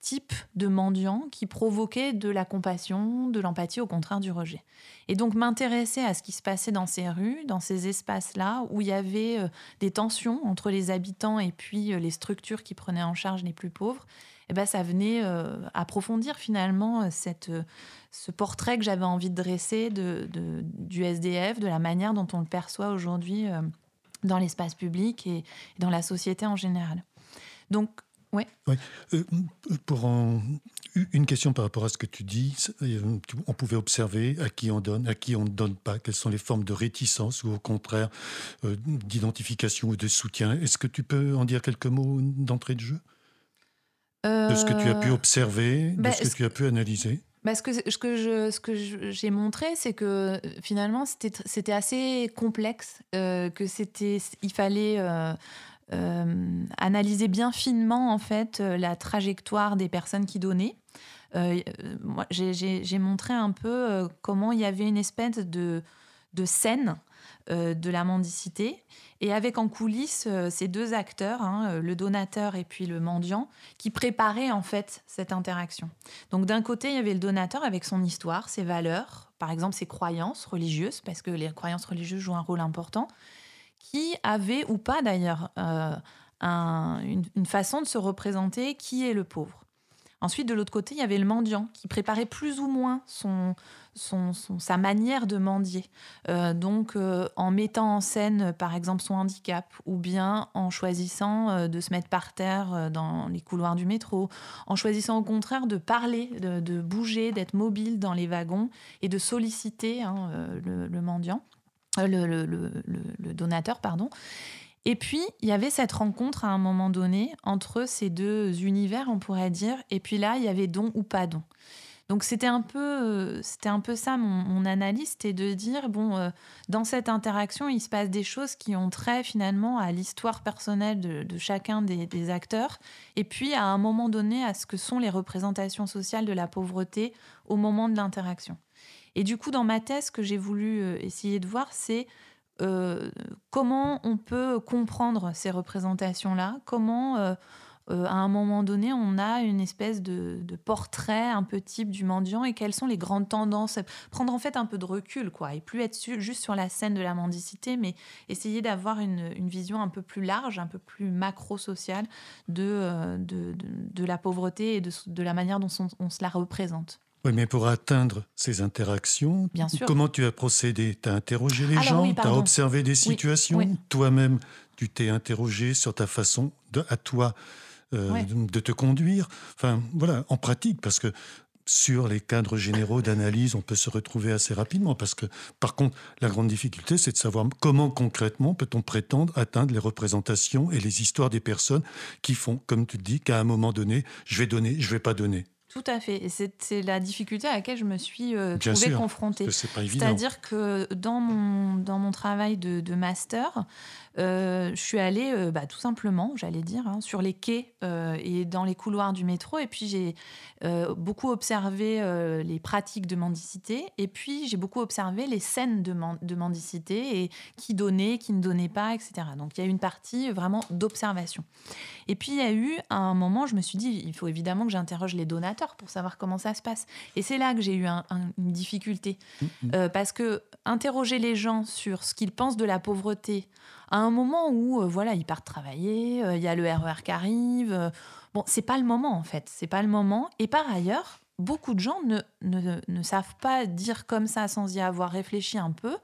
types de mendiants qui provoquaient de la compassion, de l'empathie, au contraire du rejet? Et donc m'intéresser à ce qui se passait dans ces rues, dans ces espaces-là, où il y avait euh, des tensions entre les habitants et puis euh, les structures qui prenaient en charge les plus pauvres, eh ben, ça venait approfondir finalement ce portrait que j'avais envie de dresser du SDF, de la manière dont on le perçoit aujourd'hui dans l'espace public et dans la société en général. Donc, ouais. Euh, pour une question par rapport à ce que tu dis, euh, on pouvait observer à qui on donne, à qui on ne donne pas, quelles sont les formes de réticence ou au contraire euh, d'identification ou de soutien. Est-ce que tu peux en dire quelques mots d'entrée de jeu? De ce que tu as pu observer, de bah, ce que tu as pu analyser bah, ce que, je, j'ai montré, c'est que euh, finalement, c'était assez complexe, euh, que c'était, il fallait euh, analyser bien finement en fait la trajectoire des personnes qui donnaient. j'ai montré un peu comment il y avait une espèce de, de scène de la mendicité et avec en coulisses euh, ces deux acteurs, hein, euh, le donateur et puis le mendiant, qui préparaient en fait cette interaction. Donc d'un côté, il y avait le donateur avec son histoire, ses valeurs, par exemple ses croyances religieuses, parce que les croyances religieuses jouent un rôle important, qui avait ou pas d'ailleurs euh, une façon de se représenter qui est le pauvre. Ensuite, de l'autre côté, il y avait le mendiant qui préparait plus ou moins son, sa manière de mendier. Euh, donc, euh, en mettant en scène, par exemple, son handicap, ou bien en choisissant euh, de se mettre par terre dans les couloirs du métro, en choisissant au contraire de parler, de, bouger, d'être mobile dans les wagons et de solliciter hein, le, mendiant, le donateur, pardon. Et puis, il y avait cette rencontre à un moment donné entre ces deux univers, on pourrait dire. Et puis là, il y avait don ou pas don. Donc c'était un peu, c'était un peu ça mon, analyse, c'était de dire bon, euh, dans cette interaction, il se passe des choses qui ont trait finalement à l'histoire personnelle de, chacun des, acteurs, et puis à un moment donné à ce que sont les représentations sociales de la pauvreté au moment de l'interaction. Et du coup, dans ma thèse, ce que j'ai voulu euh, essayer de voir, c'est euh, comment on peut comprendre ces représentations-là, comment euh, euh, à un moment donné on a une espèce de, portrait un peu type du mendiant et quelles sont les grandes tendances, prendre en fait un peu de recul quoi, et plus être juste sur la scène de la mendicité, mais essayer d'avoir une, vision un peu plus large, un peu plus macro-sociale de, de, la pauvreté et de, la manière dont on se la représente. Oui, mais pour atteindre ces interactions, comment tu as procédé? Tu as interrogé les gens, tu as observé des situations, toi-même, tu t'es interrogé sur ta façon de, à toi euh, de te conduire. Enfin, voilà, en pratique, parce que sur les cadres généraux d'analyse, on peut se retrouver assez rapidement. Parce que, par contre, la grande difficulté, c'est de savoir comment concrètement peut-on prétendre atteindre les représentations et les histoires des personnes qui font, comme tu dis, qu'à un moment donné, je vais donner, je vais pas donner. Tout à fait. Et c'est la difficulté à laquelle je me suis euh, trouvée confrontée. C'est-à-dire que dans mon, dans mon travail de, de master, euh, je suis allée euh, bah, tout simplement, j'allais dire, hein, sur les quais et dans les couloirs du métro. Et puis j'ai beaucoup observé les pratiques de mendicité. Et puis j'ai beaucoup observé les scènes de, de, mendicité et qui donnait, qui ne donnait pas, etc. Donc il y a une partie vraiment d'observation. Et puis il y a eu un moment, je me suis dit, il faut évidemment que j'interroge les donateurs pour savoir comment ça se passe. Et c'est là que j'ai eu une difficulté. Mm-hmm. parce que interroger les gens sur ce qu'ils pensent de la pauvreté à un moment où, voilà, ils partent travailler, il y a le RER e qui arrive. bon, c'est pas le moment, en fait. C'est pas le moment. Et par ailleurs, beaucoup de gens ne, ne, savent pas dire comme ça sans y avoir réfléchi un peu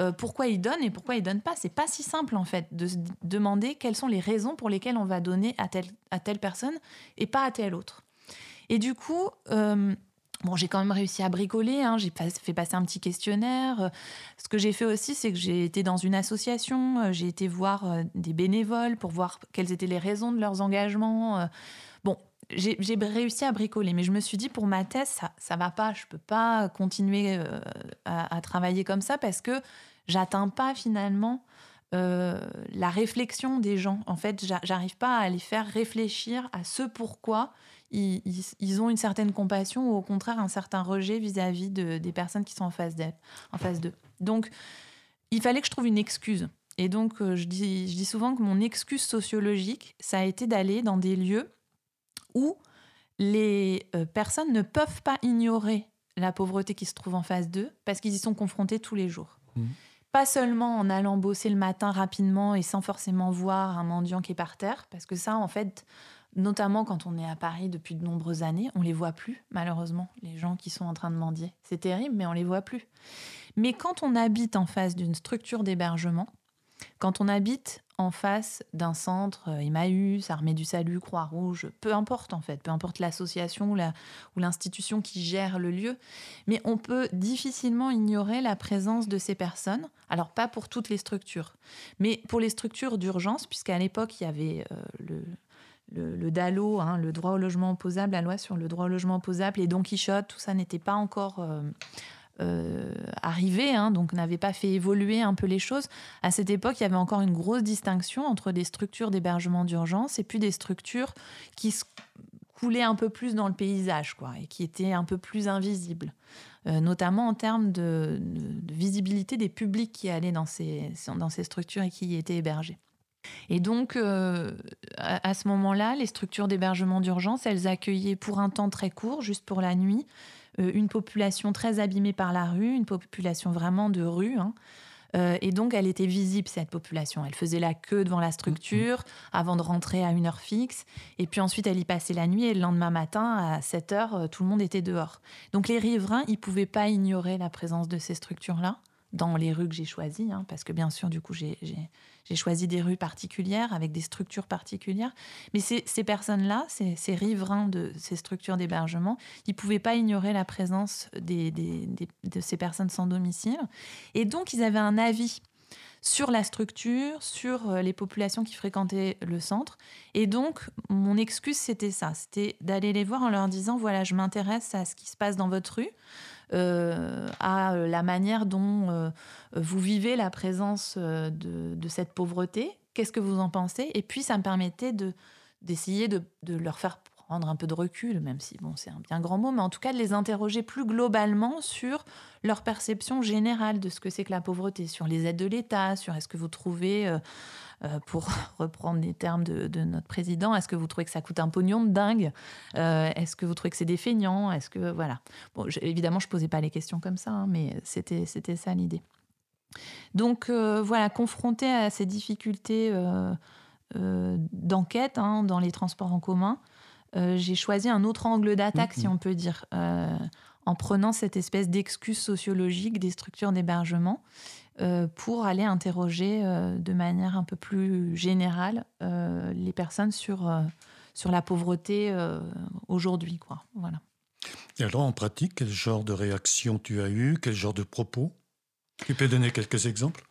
euh, pourquoi ils donnent et pourquoi ils donnent pas. C'est pas si simple en fait de se demander quelles sont les raisons pour lesquelles on va donner à telle, à telle personne et pas à telle autre. Et du coup, euh, bon, j'ai quand même réussi à bricoler. Hein. j'ai fait passer un petit questionnaire. Ce que j'ai fait aussi, c'est que j'ai été dans une association. Euh, j'ai été voir des bénévoles pour voir quelles étaient les raisons de leurs engagements. Bon, j'ai réussi à bricoler, mais je me suis dit pour ma thèse, ça, ça va pas, je peux pas continuer euh, à, travailler comme ça parce que j'atteins pas finalement euh, la réflexion des gens. En fait, j'arrive pas à les faire réfléchir à ce pourquoi ils, ils, ont une certaine compassion ou au contraire un certain rejet vis-à-vis de, des personnes qui sont en face d'eux. En face d'eux. Donc, il fallait que je trouve une excuse. Et donc, euh, je dis, je dis souvent que mon excuse sociologique, ça a été d'aller dans des lieux où les euh, personnes ne peuvent pas ignorer la pauvreté qui se trouve en face d'eux parce qu'ils y sont confrontés tous les jours. Mmh. Pas seulement en allant bosser le matin rapidement et sans forcément voir un mendiant qui est par terre, parce que ça, en fait, notamment quand on est à Paris depuis de nombreuses années, on les voit plus, malheureusement, les gens qui sont en train de mendier. C'est terrible, mais on les voit plus. Mais quand on habite en face d'une structure d'hébergement, quand on habite en face d'un centre euh, Emmaüs, Armée du Salut, Croix-Rouge, peu importe en fait, peu importe l'association ou l'institution qui gère le lieu, mais on peut difficilement ignorer la présence de ces personnes. Alors pas pour toutes les structures, mais pour les structures d'urgence, puisqu'à l'époque il y avait euh, le, le, DALO, hein, le droit au logement opposable, la loi sur le droit au logement opposable, et Don Quichotte, tout ça n'était pas encore euh, euh, arrivé, hein, donc n'avait pas fait évoluer un peu les choses. À cette époque, il y avait encore une grosse distinction entre des structures d'hébergement d'urgence et puis des structures qui coulaient un peu plus dans le paysage, quoi, et qui étaient un peu plus invisibles, euh, notamment en termes de, visibilité des publics qui allaient dans ces structures et qui y étaient hébergés. Et donc, euh, à, ce moment-là, les structures d'hébergement d'urgence, elles accueillaient pour un temps très court, juste pour la nuit, euh, une population très abîmée par la rue, une population vraiment de rue. Hein. Euh, et donc, elle était visible, cette population. Elle faisait la queue devant la structure avant de rentrer à une heure fixe. Et puis ensuite, elle y passait la nuit. Et le lendemain matin, à 7 heures, tout le monde était dehors. Donc, les riverains, ils ne pouvaient pas ignorer la présence de ces structures-là dans les rues que j'ai choisies. Hein, parce que, bien sûr, du coup, j'ai j'ai choisi des rues particulières avec des structures particulières. Mais ces, personnes-là, ces, riverains de ces structures d'hébergement, ils ne pouvaient pas ignorer la présence de ces personnes sans domicile. Et donc, ils avaient un avis sur la structure, sur euh, les populations qui fréquentaient le centre. Et donc, mon excuse, c'était ça, c'était d'aller les voir en leur disant, voilà, je m'intéresse à ce qui se passe dans votre rue. Euh, à euh, la manière dont euh, vous vivez la présence de, cette pauvreté. Qu'est-ce que vous en pensez? Et puis, ça me permettait de, d'essayer de, de leur faire prendre un peu de recul, même si bon, c'est un bien grand mot, mais en tout cas de les interroger plus globalement sur leur perception générale de ce que c'est que la pauvreté, sur les aides de l'État, sur est-ce que vous trouvez euh, pour reprendre les termes de, notre président, est-ce que vous trouvez que ça coûte un pognon de dingue euh, Est-ce que vous trouvez que c'est des feignants Est-ce que voilà Bon, évidemment, je posais pas les questions comme ça, hein, mais c'était c'était ça l'idée. Donc euh, voilà, confronté à ces difficultés d'enquête hein, dans les transports en commun, j'ai choisi un autre angle d'attaque, si on peut dire, en prenant cette espèce d'excuse sociologique des structures d'hébergement euh, pour aller interroger euh, de manière un peu plus générale euh, les personnes sur, sur la pauvreté aujourd'hui. Quoi. Voilà. Et alors, en pratique, quel genre de réaction tu as eu Quel genre de propos? Tu peux donner quelques exemples?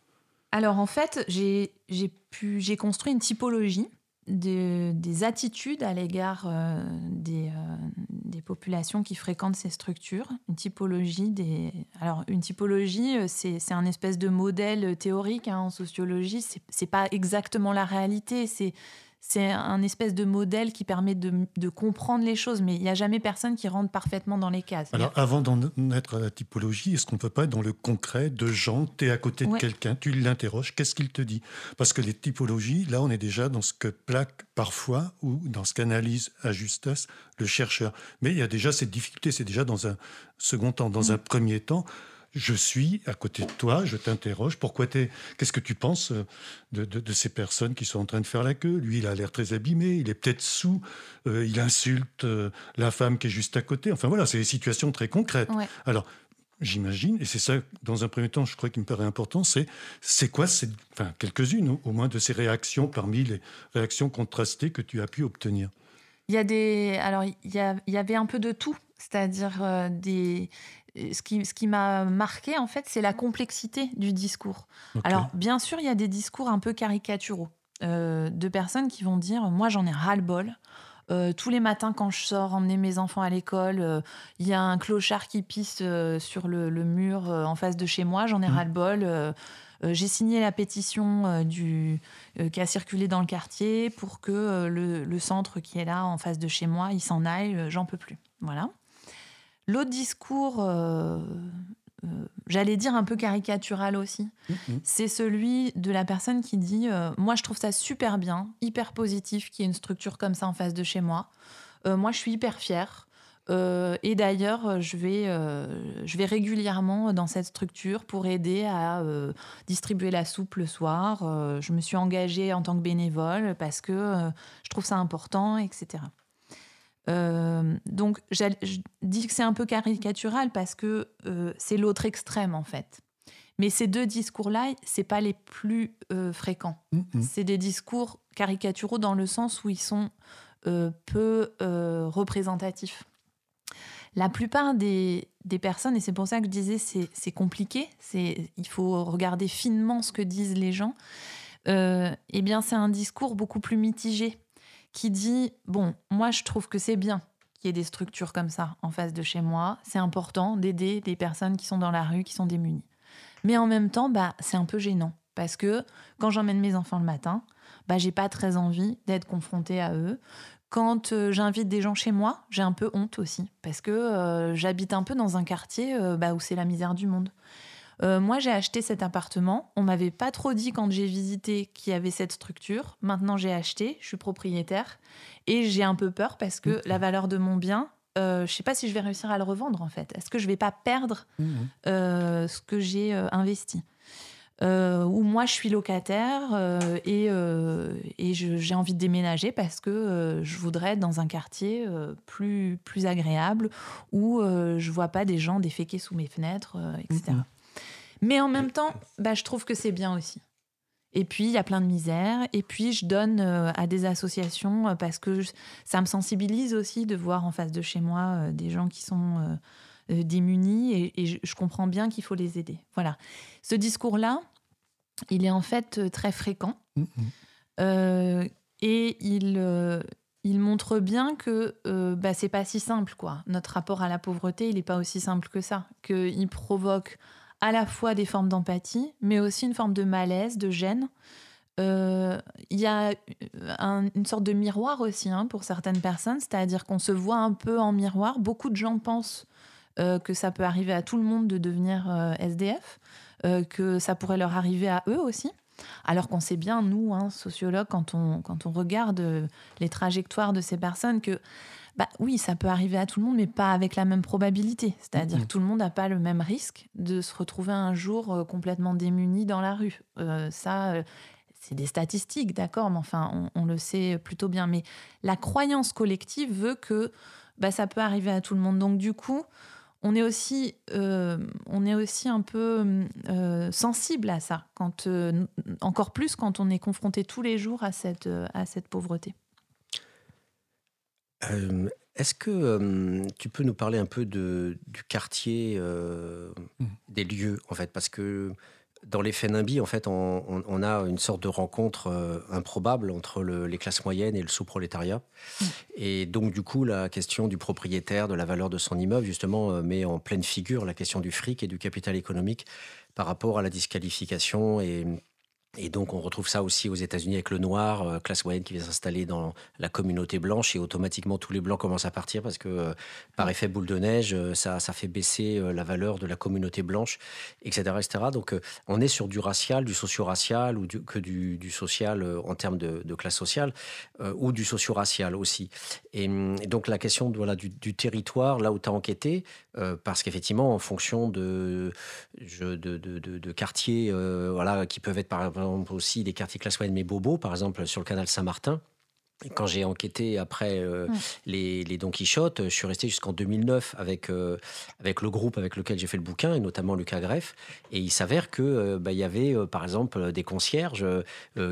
Alors, en fait, j'ai construit une typologie des attitudes à l'égard euh, des, euh, des, populations qui fréquentent ces structures, une typologie des. Alors, une typologie, euh, c'est un espèce de modèle théorique hein, en sociologie. C'est pas exactement la réalité. C'est c'est un espèce de modèle qui permet de, comprendre les choses, mais il n'y a jamais personne qui rentre parfaitement dans les cases. Alors, avant d'en être à la typologie, est-ce qu'on ne peut pas être dans le concret de gens Tu es à côté de quelqu'un, tu l'interroges, qu'est-ce qu'il te dit? Parce que les typologies, là, on est déjà dans ce que plaque parfois ou dans ce qu'analyse à justesse le chercheur. Mais il y a déjà cette difficulté, c'est déjà dans un second temps. Dans mm. un premier temps, je suis à côté de toi, je t'interroge, pourquoi t'es, qu'est-ce que tu penses euh, de, ces personnes qui sont en train de faire la queue? Lui, il a l'air très abîmé, il est peut-être sous, euh, il insulte euh, la femme qui est juste à côté. Enfin voilà, c'est des situations très concrètes. Alors, j'imagine, et c'est ça, dans un premier temps, je crois qu'il me paraît important, c'est c'est quoi, enfin quelques-unes au moins de ces réactions parmi les réactions contrastées que tu as pu obtenir? Il y a des, alors il y, il y avait un peu de tout, c'est-à-dire des ce qui, ce qui m'a marqué, en fait, c'est la complexité du discours. Alors, bien sûr, il y a des discours un peu caricaturaux euh, de personnes qui vont dire Moi, j'en ai ras-le-bol. Euh, tous les matins, quand je sors emmener mes enfants à l'école, euh, il y a un clochard qui pisse sur le, mur en face de chez moi. J'en ai mmh. ras-le-bol. J'ai signé la pétition du, qui a circulé dans le quartier pour que le, le, centre qui est là en face de chez moi, il s'en aille. J'en peux plus. Voilà. L'autre discours, euh, euh, j'allais dire un peu caricatural aussi, mm-hmm. c'est celui de la personne qui dit euh, Moi, je trouve ça super bien, hyper positif qu'il y ait une structure comme ça en face de chez moi. moi, je suis hyper fière. et d'ailleurs, je, vais, je vais régulièrement dans cette structure pour aider à distribuer la soupe le soir. je me suis engagée en tant que bénévole parce que je trouve ça important, etc. Euh, donc, je dis que c'est un peu caricatural parce que euh, c'est l'autre extrême, en fait. Mais ces deux discours-là, c'est pas les plus euh, fréquents. C'est des discours caricaturaux dans le sens où ils sont peu représentatifs. La plupart des, des personnes, et c'est pour ça que je disais c'est compliqué, il faut regarder finement ce que disent les gens, eh bien c'est un discours beaucoup plus mitigé qui dit bon, moi je trouve que c'est bien qu'il y ait des structures comme ça en face de chez moi. C'est important d'aider des personnes qui sont dans la rue, qui sont démunies. Mais en même temps, bah, c'est un peu gênant parce que quand j'emmène mes enfants le matin, bah, j'ai pas très envie d'être confrontée à eux. Quand euh, j'invite des gens chez moi, j'ai un peu honte aussi parce que euh, j'habite un peu dans un quartier euh, bah, où c'est la misère du monde. Euh, moi, j'ai acheté cet appartement. On m'avait pas trop dit quand j'ai visité qu'il y avait cette structure. Maintenant, j'ai acheté, je suis propriétaire et j'ai un peu peur parce que la valeur de mon bien, euh, je sais pas si je vais réussir à le revendre en fait. Est-ce que je vais pas perdre mmh. euh, ce que j'ai euh, investi? Ou moi je suis locataire et, et j'ai envie de déménager parce que je voudrais être dans un quartier plus, plus agréable où je vois pas des gens déféquer sous mes fenêtres, etc. Mais en même temps, bah, je trouve que c'est bien aussi. Et puis, il y a plein de misère. Et puis, je donne euh, à des associations euh, parce que ça me sensibilise aussi de voir en face de chez moi euh, des gens qui sont démunis et, je, comprends bien qu'il faut les aider. Voilà. Ce discours-là, il est en fait très fréquent. Mm-hmm. et il, il montre bien que bah, c'est pas si simple, quoi. Notre rapport à la pauvreté, il n'est pas aussi simple que ça. Qu'il provoque à la fois des formes d'empathie, mais aussi une forme de malaise, de gêne. Euh, il y a une sorte de miroir aussi hein, pour certaines personnes, c'est-à-dire qu'on se voit un peu en miroir. Beaucoup de gens pensent euh, que ça peut arriver à tout le monde de devenir euh, SDF, que ça pourrait leur arriver à eux aussi. Alors qu'on sait bien, nous, hein, sociologues, quand on, quand on regarde les trajectoires de ces personnes, que bah oui, ça peut arriver à tout le monde, mais pas avec la même probabilité. C'est-à-dire que tout le monde n'a pas le même risque de se retrouver un jour euh, complètement démuni dans la rue. Euh, ça, euh, c'est des statistiques, d'accord, mais enfin, on, le sait plutôt bien. Mais la croyance collective veut que bah, ça peut arriver à tout le monde. Donc du coup, on est aussi, on est aussi un peu sensible à ça, quand, encore plus quand on est confronté tous les jours à cette, à cette pauvreté. Euh, est-ce que tu peux nous parler un peu de, du quartier, mmh. des lieux, en fait? Parce que dans l'effet NIMBY, en fait, on, a une sorte de rencontre improbable entre les classes moyennes et le sous-prolétariat. Mmh. Et donc, du coup, la question du propriétaire, de la valeur de son immeuble, justement, met en pleine figure la question du fric et du capital économique par rapport à la disqualification et, Et donc, on retrouve ça aussi aux États-Unis avec le noir, euh, classe moyenne qui vient s'installer dans la communauté blanche et automatiquement tous les blancs commencent à partir parce que euh, par effet boule de neige, euh, ça, ça fait baisser la valeur de la communauté blanche, etc. etc. Donc, on est sur du racial, du socio-racial ou que du, social en termes de, classe sociale ou du socio-racial aussi. Et, donc, la question voilà, du, territoire, là où tu as enquêté, parce qu'effectivement, en fonction de, de, de quartiers voilà, qui peuvent être par exemple aussi des quartiers classe moyenne, mais bobos, par exemple sur le canal Saint-Martin, quand j'ai enquêté après euh, les, les, Don Quichotte, je suis resté jusqu'en 2009 avec, euh, avec le groupe avec lequel j'ai fait le bouquin, et notamment Lucas Greff. Et il s'avère que euh, bah, y avait, par exemple, des concierges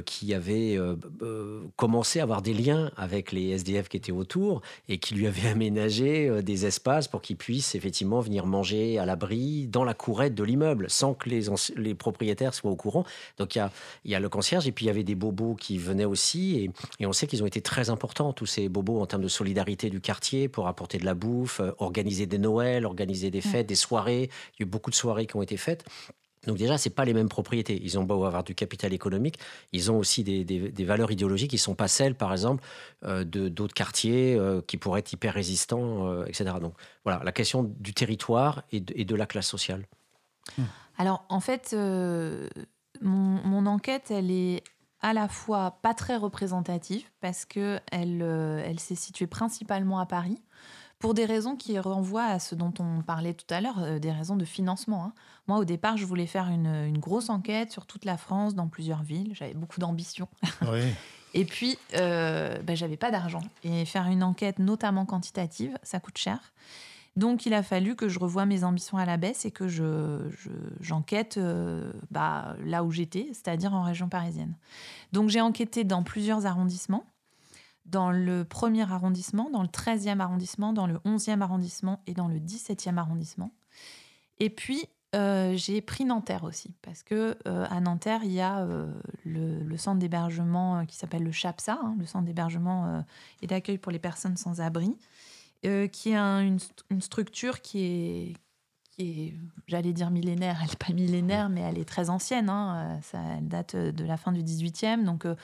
qui avaient commencé à avoir des liens avec les SDF qui étaient autour et qui lui avaient aménagé des espaces pour qu'ils puissent effectivement venir manger à l'abri dans la courette de l'immeuble, sans que les, les propriétaires soient au courant. Donc il y a, y a le concierge, et puis il y avait des bobos qui venaient aussi, et, et on sait qu'ils ont été très important, tous ces bobos, en termes de solidarité du quartier, pour apporter de la bouffe, euh, organiser des Noëls, organiser des fêtes, des soirées. Il y a eu beaucoup de soirées qui ont été faites. Donc déjà, c'est pas les mêmes propriétés. Ils ont beau avoir du capital économique, ils ont aussi des, des, valeurs idéologiques qui sont pas celles, par exemple, euh, de d'autres quartiers euh, qui pourraient être hyper résistants, etc. Donc voilà, la question du territoire et de, et de la classe sociale. Alors en fait, mon, mon, enquête, elle est à la fois pas très représentative parce que elle, euh, elle s'est située principalement à Paris pour des raisons qui renvoient à ce dont on parlait tout à l'heure, euh, des raisons de financement. Hein. Moi, au départ, je voulais faire une, une, grosse enquête sur toute la France, dans plusieurs villes. J'avais beaucoup d'ambition. Et puis, euh, ben, j'avais pas d'argent. Et faire une enquête, notamment quantitative, ça coûte cher. Donc il a fallu que je revoie mes ambitions à la baisse et que j'enquête je, euh, bah, là où j'étais, c'est-à-dire en région parisienne. Donc j'ai enquêté dans plusieurs arrondissements, dans le premier arrondissement, dans le 13e arrondissement, dans le 11e arrondissement et dans le 17e arrondissement. Et puis euh, j'ai pris Nanterre aussi, parce que euh, à Nanterre, il y a le, centre d'hébergement qui s'appelle le CHAPSA, hein, le centre d'hébergement et d'accueil pour les personnes sans abri, euh, qui a une, structure qui est, qui est j'allais dire millénaire, elle n'est pas millénaire, mais elle est très ancienne. Hein. Ça, elle date de la fin du 18e. Donc, euh,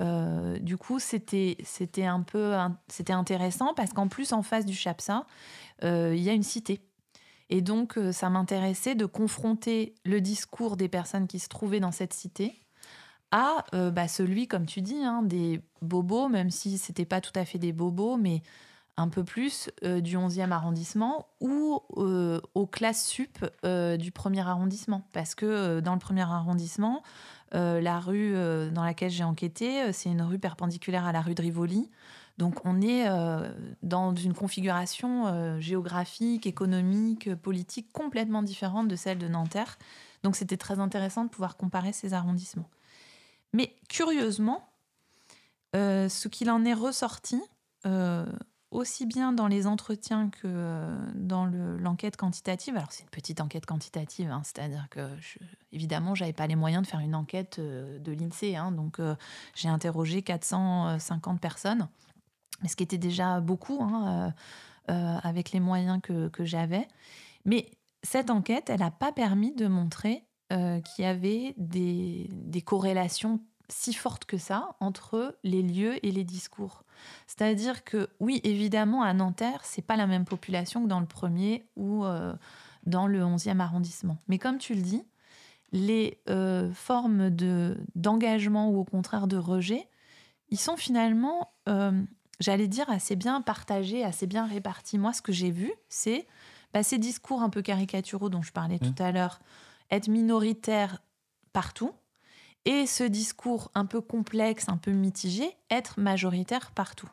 euh, du coup, c'était, c'était un peu c'était intéressant parce qu'en plus, en face du Chapsa, il y a une cité. Et donc, ça m'intéressait de confronter le discours des personnes qui se trouvaient dans cette cité à bah, celui, comme tu dis, hein, des bobos, même si c'était pas tout à fait des bobos, mais un peu plus euh, du 11e arrondissement ou euh, aux classes sup euh, du premier arrondissement. Parce que dans le premier arrondissement, la rue dans laquelle j'ai enquêté, c'est une rue perpendiculaire à la rue de Rivoli. Donc on est dans une configuration géographique, économique, politique complètement différente de celle de Nanterre. Donc c'était très intéressant de pouvoir comparer ces arrondissements. Mais curieusement, ce qu'il en est ressorti, aussi bien dans les entretiens que euh, dans l'enquête quantitative. Alors c'est une petite enquête quantitative, hein, c'est-à-dire que je, évidemment j'avais pas les moyens de faire une enquête euh, de l'Insee, hein, donc euh, j'ai interrogé 450 personnes, ce qui était déjà beaucoup hein, avec les moyens que, j'avais. Mais cette enquête, elle n'a pas permis de montrer qu'il y avait des corrélations si fortes que ça entre les lieux et les discours. C'est-à-dire que oui, évidemment, à Nanterre, c'est pas la même population que dans le premier ou euh, dans le 11e arrondissement. Mais comme tu le dis, les euh, formes de, d'engagement ou au contraire de rejet, ils sont finalement, euh, j'allais dire, assez bien partagés, assez bien répartis. Moi, ce que j'ai vu, c'est bah, ces discours un peu caricaturaux dont je parlais tout mmh. à l'heure, être minoritaire partout, et ce discours un peu complexe, un peu mitigé, être majoritaire partout.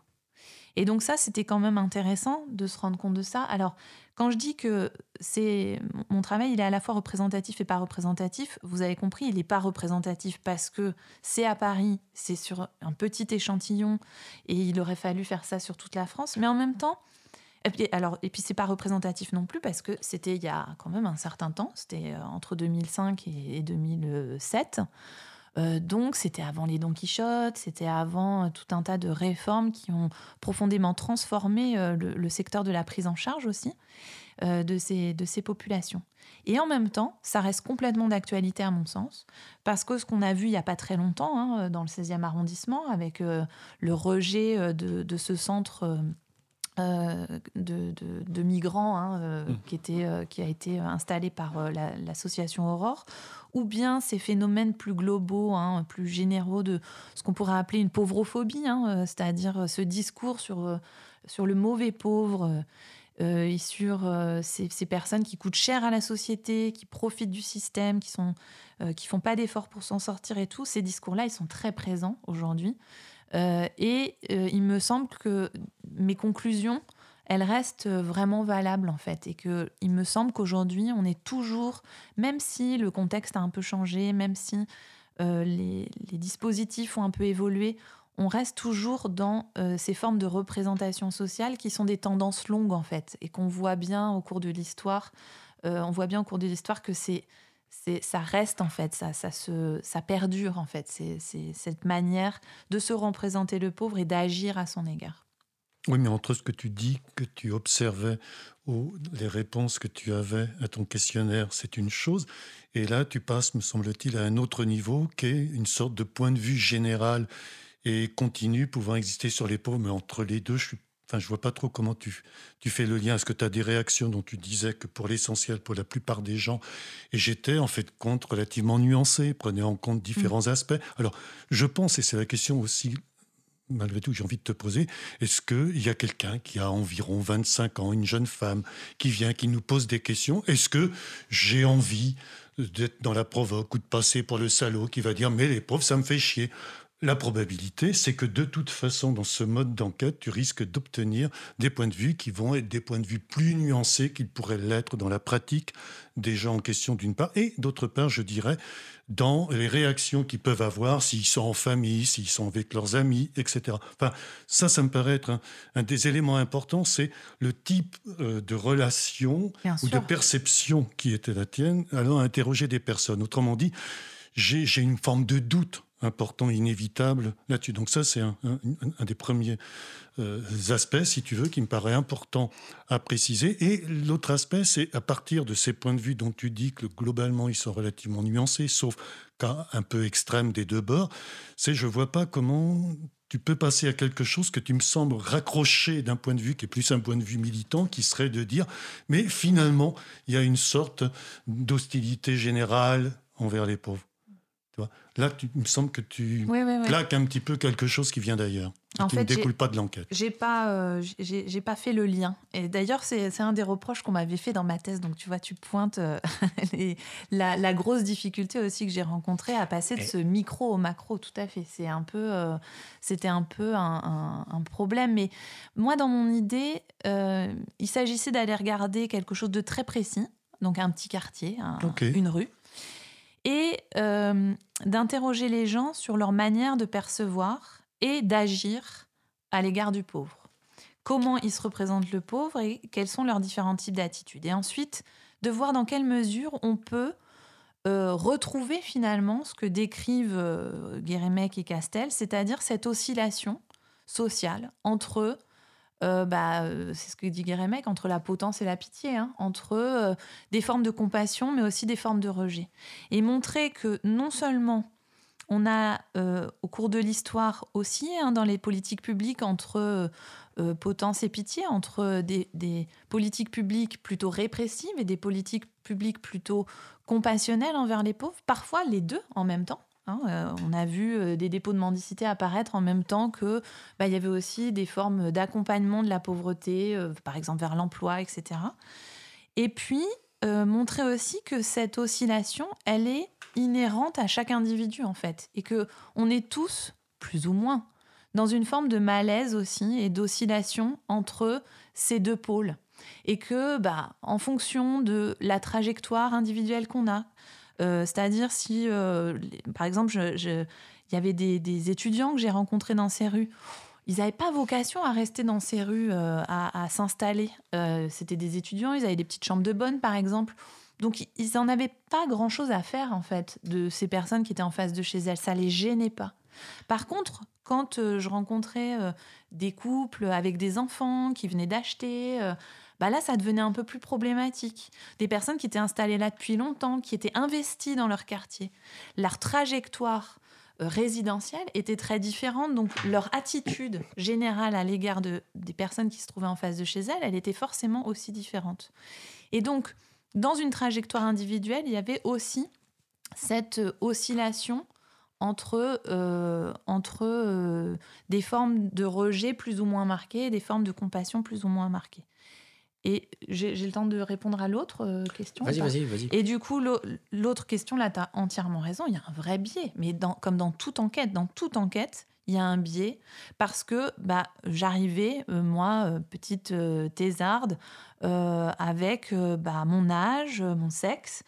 Et donc ça, c'était quand même intéressant de se rendre compte de ça. Alors, quand je dis que c'est mon travail, il est à la fois représentatif et pas représentatif, vous avez compris, il n'est pas représentatif parce que c'est à Paris, c'est sur un petit échantillon et il aurait fallu faire ça sur toute la France. Mais en même temps, et puis, alors, et puis c'est pas représentatif non plus parce que c'était il y a quand même un certain temps, c'était euh, entre 2005 et 2007. Donc, c'était avant les Don Quichotte, c'était avant tout un tas de réformes qui ont profondément transformé le, secteur de la prise en charge aussi de, ces, de ces populations. Et en même temps, ça reste complètement d'actualité à mon sens, parce que ce qu'on a vu il n'y a pas très longtemps hein, dans le 16e arrondissement, avec le rejet de, ce centre euh, de, migrants hein, euh, mmh. qui, était, euh, qui a été installé par l'association Aurore, ou bien ces phénomènes plus globaux, hein, plus généraux de ce qu'on pourrait appeler une pauvrophobie, hein, c'est-à-dire ce discours sur, sur le mauvais pauvre. et sur ces, personnes qui coûtent cher à la société, qui profitent du système, qui sont qui font pas d'efforts pour s'en sortir et tout, ces discours-là, ils sont très présents aujourd'hui. Euh, et euh, il me semble que mes conclusions, elles restent vraiment valables en fait. Et que il me semble qu'aujourd'hui, on est toujours, même si le contexte a un peu changé, même si euh, les, dispositifs ont un peu évolué, on reste toujours dans ces formes de représentation sociale qui sont des tendances longues en fait. Et qu'on voit bien au cours de l'histoire. on voit bien au cours de l'histoire que c'est ça reste en fait, ça, ça, se, ça perdure en fait. C'est cette manière de se représenter le pauvre et d'agir à son égard. Oui, mais entre ce que tu dis, que tu observais, ou les réponses que tu avais à ton questionnaire, c'est une chose. Et là, tu passes, me semble-t-il, à un autre niveau, qui est une sorte de point de vue général et continu pouvant exister sur les pauvres. Mais entre les deux, je suis Enfin, je vois pas trop comment tu, tu fais le lien. Est-ce que tu as des réactions dont tu disais que pour l'essentiel, pour la plupart des gens, et j'étais en fait compte relativement nuancé, prenait en compte différents mm. aspects. Alors, je pense, et c'est la question aussi, malgré tout, j'ai envie de te poser, est-ce qu'il y a quelqu'un qui a environ 25 ans, une jeune femme, qui vient, qui nous pose des questions? Est-ce que j'ai envie d'être dans la provoque ou de passer pour le salaud qui va dire mais les pauvres ça me fait chier? La probabilité, c'est que de toute façon, dans ce mode d'enquête, tu risques d'obtenir des points de vue qui vont être des points de vue plus nuancés qu'ils pourraient l'être dans la pratique des gens en question d'une part, et d'autre part, je dirais, dans les réactions qu'ils peuvent avoir s'ils sont en famille, s'ils sont avec leurs amis, etc. Enfin, ça, ça me paraît être un, des éléments importants, c'est le type euh, de relation ou de perception qui était la tienne allant interroger des personnes. Autrement dit, j'ai une forme de doute important, inévitable là-dessus. Donc ça, c'est un, des premiers euh, aspects, si tu veux, qui me paraît important à préciser. Et l'autre aspect, c'est à partir de ces points de vue dont tu dis que globalement, ils sont relativement nuancés, sauf cas un peu extrême des deux bords, c'est je vois pas comment tu peux passer à quelque chose que tu me sembles raccrocher d'un point de vue qui est plus un point de vue militant, qui serait de dire, mais finalement, il y a une sorte d'hostilité générale envers les pauvres. Là, tu, il me semble que tu plaques un petit peu quelque chose qui vient d'ailleurs, qui ne découle pas de l'enquête. J'ai pas, euh, j'ai pas fait le lien. Et d'ailleurs, c'est un des reproches qu'on m'avait fait dans ma thèse. Donc, tu vois, tu pointes euh, la, grosse difficulté aussi que j'ai rencontrée à passer de ce micro au macro. Tout à fait. C'est un peu, euh, c'était un peu un, problème. Mais moi, dans mon idée, il s'agissait d'aller regarder quelque chose de très précis. Donc, un petit quartier, une rue et euh, d'interroger les gens sur leur manière de percevoir et d'agir à l'égard du pauvre. Comment ils se représentent le pauvre et quels sont leurs différents types d'attitudes. Et ensuite, de voir dans quelle mesure on peut euh, retrouver finalement ce que décrivent euh, et Castel, c'est-à-dire cette oscillation sociale entre euh, bah, euh, c'est ce que dit Guérémec, entre la potence et la pitié, hein, entre euh, des formes de compassion, mais aussi des formes de rejet. Et montrer que non seulement on a, au cours de l'histoire aussi, hein, dans les politiques publiques, entre potence et pitié, entre des, des, politiques publiques plutôt répressives et des politiques publiques plutôt compassionnelles envers les pauvres, parfois les deux en même temps. Hein, euh, on a vu euh, des dépôts de mendicité apparaître en même temps que bah, y avait aussi des formes d'accompagnement de la pauvreté, euh, par exemple vers l'emploi, etc. Et puis montrer aussi que cette oscillation, elle est inhérente à chaque individu en fait, et que on est tous plus ou moins dans une forme de malaise aussi et d'oscillation entre ces deux pôles, et que bah en fonction de la trajectoire individuelle qu'on a, c'est-à-dire si, euh, par exemple, il y avait des, étudiants que j'ai rencontrés dans ces rues. Ils n'avaient pas vocation à rester dans ces rues, euh, à, s'installer. C'était des étudiants, ils avaient des petites chambres de bonne, par exemple. Donc ils n'en avaient pas grand-chose à faire en fait de ces personnes qui étaient en face de chez elles. Ça les gênait pas. Par contre, quand euh, je rencontrais euh, des couples avec des enfants qui venaient d'acheter, euh, bah là, ça devenait un peu plus problématique. Des personnes qui étaient installées là depuis longtemps, qui étaient investies dans leur quartier. Leur trajectoire résidentielle était très différente, donc leur attitude générale à l'égard de, des personnes qui se trouvaient en face de chez elles, elle était forcément aussi différente. Et donc, dans une trajectoire individuelle, il y avait aussi cette oscillation entre, euh, euh, des formes de rejet plus ou moins marquées des formes de compassion plus ou moins marquées. Et j'ai le temps de répondre à l'autre euh, question. Vas-y, vas-y, vas-y. Et du coup, l'autre question, là, tu as entièrement raison, il y a un vrai biais. Mais dans, comme dans toute enquête, dans toute enquête, il y a un biais parce que bah, j'arrivais, moi, petite thésarde, avec bah, mon âge, mon sexe,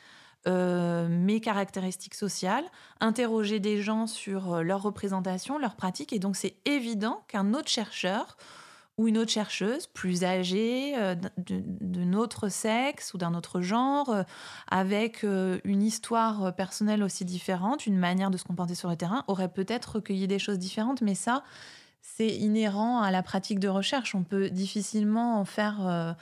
euh, mes caractéristiques sociales, interroger des gens sur euh, leur représentation, leur pratique. Et donc, c'est évident qu'un autre chercheur ou une autre chercheuse plus âgée, euh, de, notre sexe ou d'un autre genre, avec une histoire personnelle aussi différente, une manière de se comporter sur le terrain, aurait peut-être recueilli des choses différentes. Mais ça, c'est inhérent à la pratique de recherche. On peut difficilement en faire euh,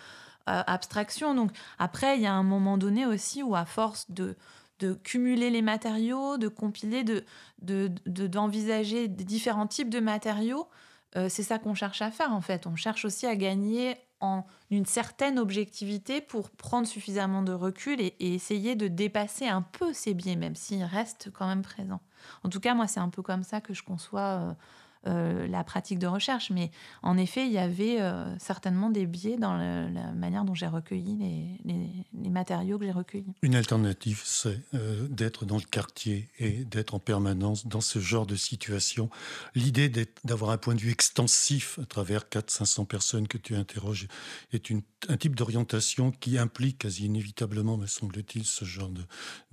abstraction. Donc après, il y a un moment donné aussi où à force de, de cumuler les matériaux, de compiler, de, d'envisager de, différents types de matériaux, euh, c'est ça qu'on cherche à faire en fait. On cherche aussi à gagner en une certaine objectivité pour prendre suffisamment de recul et, essayer de dépasser un peu ces biais, même s'ils restent quand même présents. En tout cas, moi, c'est un peu comme ça que je conçois euh, la pratique de recherche. Mais en effet, il y avait euh, certainement des biais dans la manière dont j'ai recueilli les, matériaux que j'ai recueillis. Une alternative, c'est euh, d'être dans le quartier et d'être en permanence dans ce genre de situation. L'idée d'avoir un point de vue extensif à travers 400-500 personnes que tu interroges est un type d'orientation qui implique quasi inévitablement, me semble-t-il, ce genre de,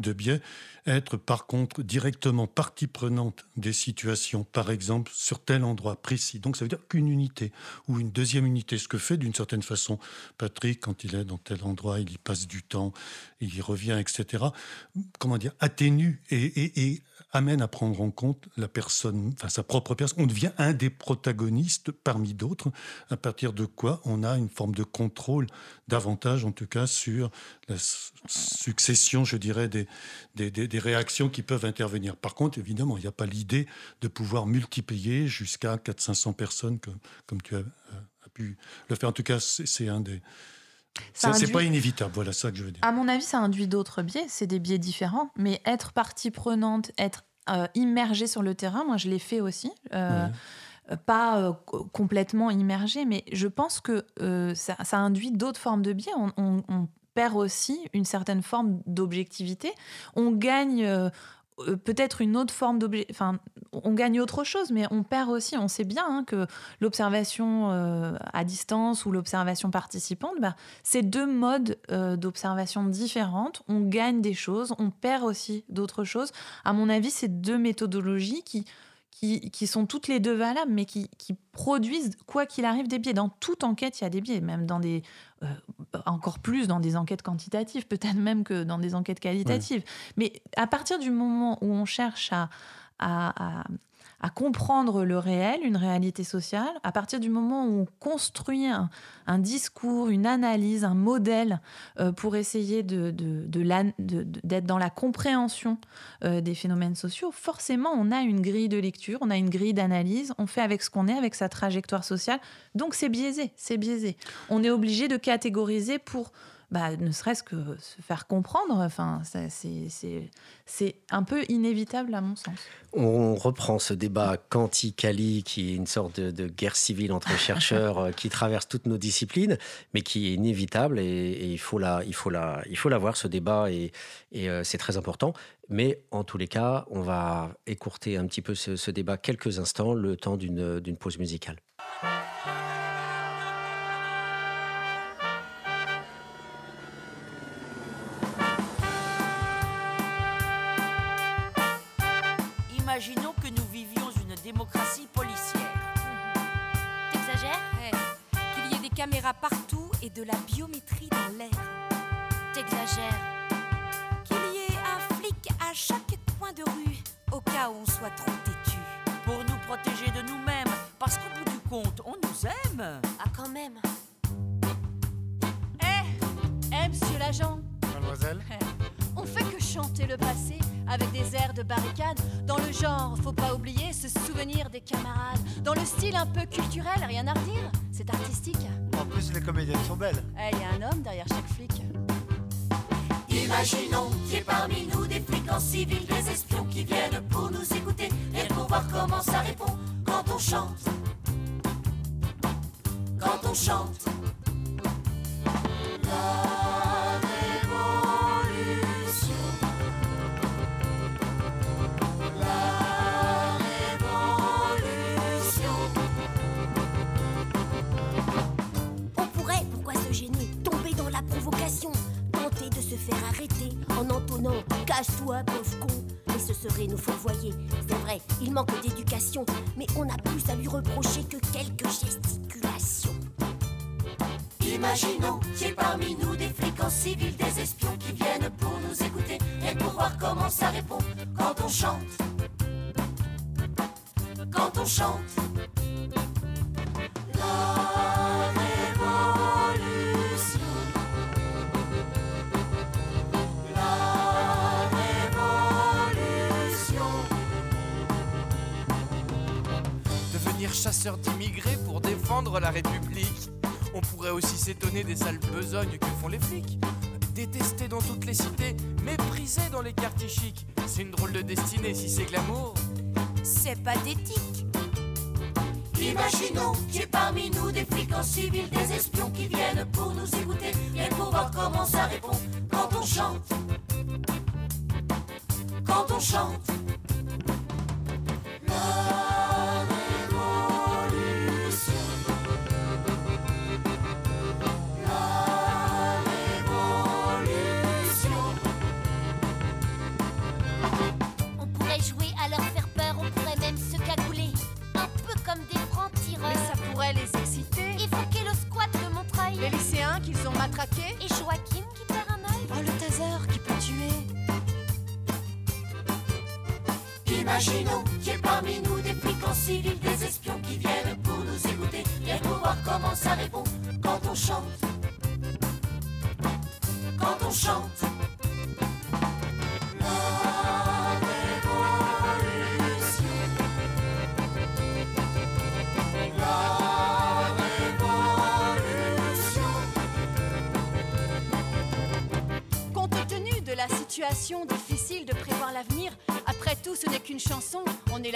de biais. Être par contre directement partie prenante des situations, par exemple sur tel endroit précis. Donc ça veut dire qu'une unité ou une deuxième unité, ce que fait d'une certaine façon Patrick quand il est dans tel endroit, il y passe du temps, il y revient, etc. Comment dire, atténue et, et amène à prendre en compte la personne, enfin sa propre personne. On devient un des protagonistes parmi d'autres, à partir de quoi on a une forme de contrôle davantage, en tout cas, sur la succession, je dirais, des, des, réactions qui peuvent intervenir. Par contre, évidemment, il n'y a pas l'idée de pouvoir multiplier jusqu'à 400-500 personnes, comme, comme tu as, as, pu le faire. En tout cas, c'est un des... C'est pas inévitable, voilà ça que je veux dire. À mon avis, ça induit d'autres biais, c'est des biais différents, mais être partie prenante, être euh, immergé sur le terrain, moi je l'ai fait aussi. Euh, euh, pas complètement immergé, mais je pense que ça, induit d'autres formes de biais. On, on, perd aussi une certaine forme d'objectivité. On gagne euh, peut-être une autre forme d'objet. Enfin, on gagne autre chose, mais on perd aussi. On sait bien hein, que l'observation euh, à distance ou l'observation participante, bah, c'est deux modes euh, d'observation différentes. On gagne des choses, on perd aussi d'autres choses. À mon avis, c'est deux méthodologies qui qui, sont toutes les deux valables, mais qui, produisent, quoi qu'il arrive, des biais. Dans toute enquête, il y a des biais, même dans des. Euh, encore plus dans des enquêtes quantitatives, peut-être même que dans des enquêtes qualitatives. Mais à partir du moment où on cherche à à comprendre le réel, une réalité sociale, à partir du moment où on construit un, discours, une analyse, un modèle euh, pour essayer d'être de, dans la compréhension euh, des phénomènes sociaux, forcément on a une grille de lecture, on a une grille d'analyse, on fait avec ce qu'on est, avec sa trajectoire sociale. Donc c'est biaisé, c'est biaisé. On est obligé de catégoriser pour bah, ne serait-ce que se faire comprendre. Enfin, c'est un peu inévitable à mon sens. On reprend ce débat quanti-cali qui est une sorte de, guerre civile entre chercheurs euh, qui traverse toutes nos disciplines, mais qui est inévitable et, il, faut la, il, faut la, il faut l'avoir, ce débat, et, et euh, c'est très important. Mais en tous les cas, on va écourter un petit peu ce, ce débat quelques instants, le temps d'une pause musicale. la biométrie dans l'air. T'exagères. Qu'il y ait un flic à chaque coin de rue, au cas où on soit trop têtu. Pour nous protéger de nous-mêmes, parce qu'au bout du compte, on nous aime. Ah, quand même. Eh, hey, monsieur l'agent. Mademoiselle. On fait que chanter le passé avec des airs de barricade. Dans le genre, faut pas oublier se souvenir des camarades. Dans le style un peu culturel, rien à redire. C'est artistique. En plus, les comédiennes sont belles. Eh, il y a un homme derrière chaque flic. Imaginons qu'il y ait parmi nous des flics en civil, des espions qui viennent pour nous écouter et pour voir comment ça répond quand on chante. Quand on chante. La faire arrêter en entonnant Casse-toi, pauvre con. Mais ce serait nous fourvoyer. C'est vrai, il manque d'éducation, mais on a plus à lui reprocher que quelques gesticulations. Imaginons qu'il y ait parmi nous des flics en des espions qui viennent pour nous écouter et pour voir comment ça répond quand on chante. Quand on chante. La Devenir chasseur d'immigrés pour défendre la République. On pourrait aussi s'étonner des sales besognes que font les flics. Détestés dans toutes les cités, méprisés dans les quartiers chics. C'est une drôle de destinée si c'est glamour. C'est pathétique. Imaginons qu'il y ait parmi nous des flics en civil, des espions qui viennent pour nous écouter et pour voir comment ça répond quand on chante. Quand on chante.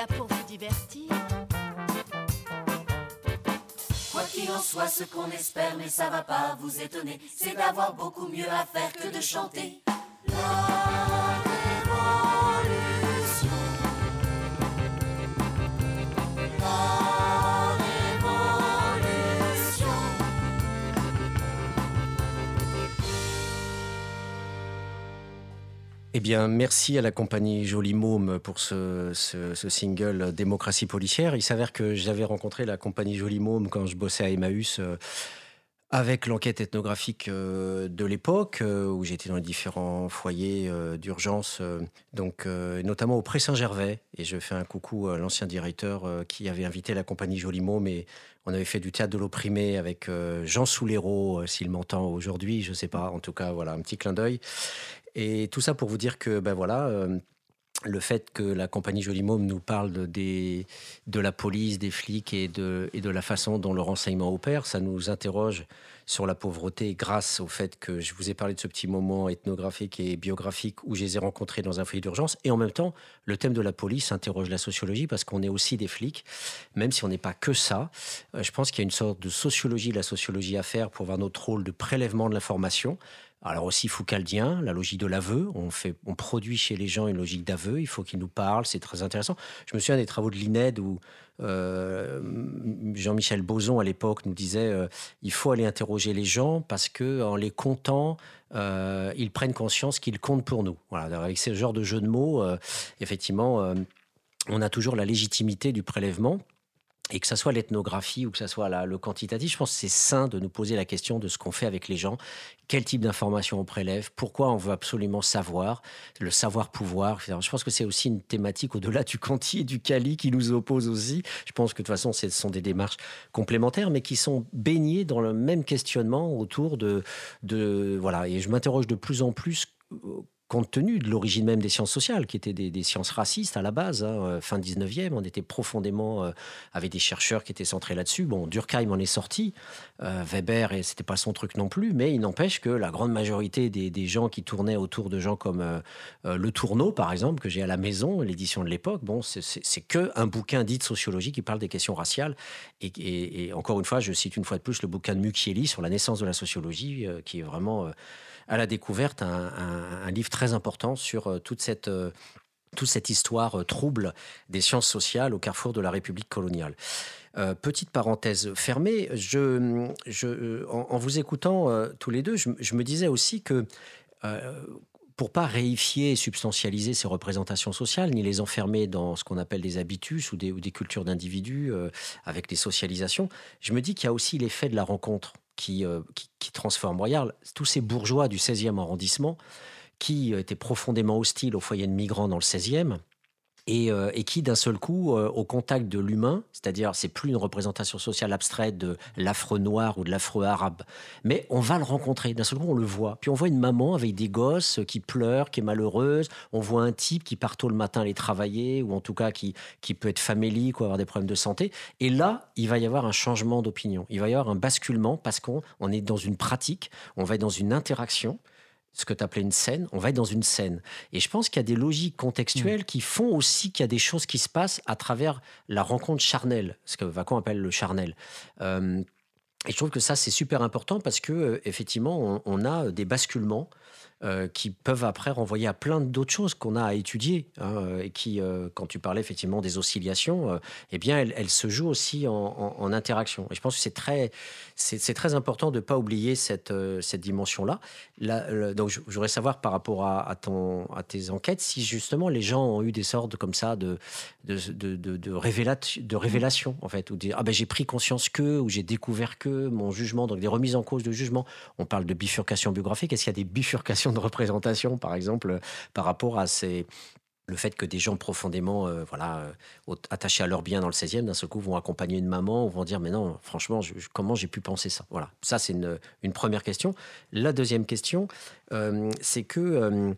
Pour vous divertir. Quoi qu'il en soit, ce qu'on espère, mais ça va pas vous étonner, c'est d'avoir beaucoup mieux à faire que de chanter. La révolution. Eh bien, merci à la compagnie Joli Môme pour ce, single Démocratie policière. Il s'avère que j'avais rencontré la compagnie Joli Môme quand je bossais à Emmaüs euh, avec l'enquête ethnographique euh, de l'époque, euh, où j'étais dans les différents foyers d'urgence, donc notamment au Pré-Saint-Gervais. Et je fais un coucou à l'ancien directeur qui avait invité la compagnie Joli Môme. Et on avait fait du théâtre de l'opprimé avec Jean Souléro, euh, s'il m'entend aujourd'hui, je sais pas. En tout cas, voilà, un petit clin d'œil. Et tout ça pour vous dire que, ben voilà, euh, le fait que la compagnie Joli Môme nous parle de, la police, des flics et de, et de la façon dont le renseignement opère, ça nous interroge sur la pauvreté grâce au fait que je vous ai parlé de ce petit moment ethnographique et biographique où je les ai rencontrés dans un foyer d'urgence. Et en même temps, le thème de la police interroge la sociologie parce qu'on est aussi des flics, même si on n'est pas que ça. Euh, Je pense qu'il y a une sorte de sociologie la sociologie à faire pour voir notre rôle de prélèvement de l'information. Alors aussi foucaldien, la logique de l'aveu. On, on produit chez les gens une logique d'aveu. Il faut qu'ils nous parlent. C'est très intéressant. Je me souviens des travaux de l'INED où euh, Jean-Michel Boson à l'époque nous disait euh, il faut aller interroger les gens parce que en les comptant, euh, ils prennent conscience qu'ils comptent pour nous. Voilà. Avec ce genre de jeu de mots, effectivement, on a toujours la légitimité du prélèvement. Et que ça soit l'ethnographie ou que ça soit le quantitatif, je pense que c'est sain de nous poser la question de ce qu'on fait avec les gens, quel type d'informations on prélève, pourquoi on veut absolument savoir, le savoir-pouvoir. Je pense que c'est aussi une thématique au-delà du quanti et du quali qui nous oppose aussi. Je pense que de toute façon, ce sont des démarches complémentaires, mais qui sont baignées dans le même questionnement autour de... de voilà. Et je m'interroge de plus en plus euh, compte tenu de l'origine même des sciences sociales, qui étaient des, sciences racistes à la base, hein, euh, fin 19e, on était profondément euh, avec des chercheurs qui étaient centrés là-dessus. Bon, Durkheim en est sorti, euh, Weber, et c'était pas son truc non plus, mais il n'empêche que la grande majorité des, gens qui tournaient autour de gens comme Le Tourneau, par exemple, que j'ai à la maison, l'édition de l'époque, bon, c'est que un bouquin dit de sociologie qui parle des questions raciales. Et, et, encore une fois, je cite une fois de plus le bouquin de Mucchielli sur la naissance de la sociologie, qui est vraiment à la découverte un, livre très important sur euh, toute cette euh, toute cette histoire euh, trouble des sciences sociales au carrefour de la République coloniale. petite parenthèse fermée, je, je, en, vous écoutant tous les deux, je, me disais aussi que pour pas réifier et substantialiser ces représentations sociales, ni les enfermer dans ce qu'on appelle des habitus ou des cultures d'individus avec des socialisations, je me dis qu'il y a aussi l'effet de la rencontre. Euh, qui, transforme. Regarde, tous ces bourgeois du 16e arrondissement qui étaient profondément hostiles aux foyers de migrants dans le 16e, euh, et, qui d'un seul coup, euh, au contact de l'humain, c'est-à-dire c'est plus une représentation sociale abstraite de l'affreux noir ou de l'affreux arabe, mais on va le rencontrer, d'un seul coup on le voit. Puis on voit une maman avec des gosses qui pleurent, qui est malheureuse, on voit un type qui part tôt le matin aller travailler, ou en tout cas qui, qui peut être famélique ou avoir des problèmes de santé, et là, il va y avoir un changement d'opinion, il va y avoir un basculement parce qu'on on est dans une pratique, on va être dans une interaction, ce que tu appelais une scène, on va être dans une scène. Et je pense qu'il y a des logiques contextuelles mm. qui font aussi qu'il y a des choses qui se passent à travers la rencontre charnelle, ce que Vacon appelle le charnel. Euh, et je trouve que ça, c'est super important parce que, euh, effectivement, on, a des basculements euh, qui peuvent après renvoyer à plein d'autres choses qu'on a à étudier hein, et qui, euh, quand tu parlais effectivement des oscillations, euh, eh bien, elles, se jouent aussi en, interaction. Et je pense que c'est très, c'est, très important de ne pas oublier cette, cette dimension-là. Là, donc, je, voudrais savoir par rapport à, ton, à tes enquêtes si justement les gens ont eu des sortes comme ça de, de, de, de, de, révélation, en fait, ou dire ah ben j'ai pris conscience que, ou j'ai découvert que mon jugement, donc des remises en cause de jugement. On parle de bifurcation biographique. Est-ce qu'il y a des bifurcations de représentation, par exemple, par rapport à ces, le fait que des gens profondément euh, voilà, euh, attachés à leur bien dans le 16e, d'un seul coup, vont accompagner une maman ou vont dire Mais non, franchement, comment j'ai pu penser ça? Voilà, ça, c'est une, première question. La deuxième question, euh, c'est que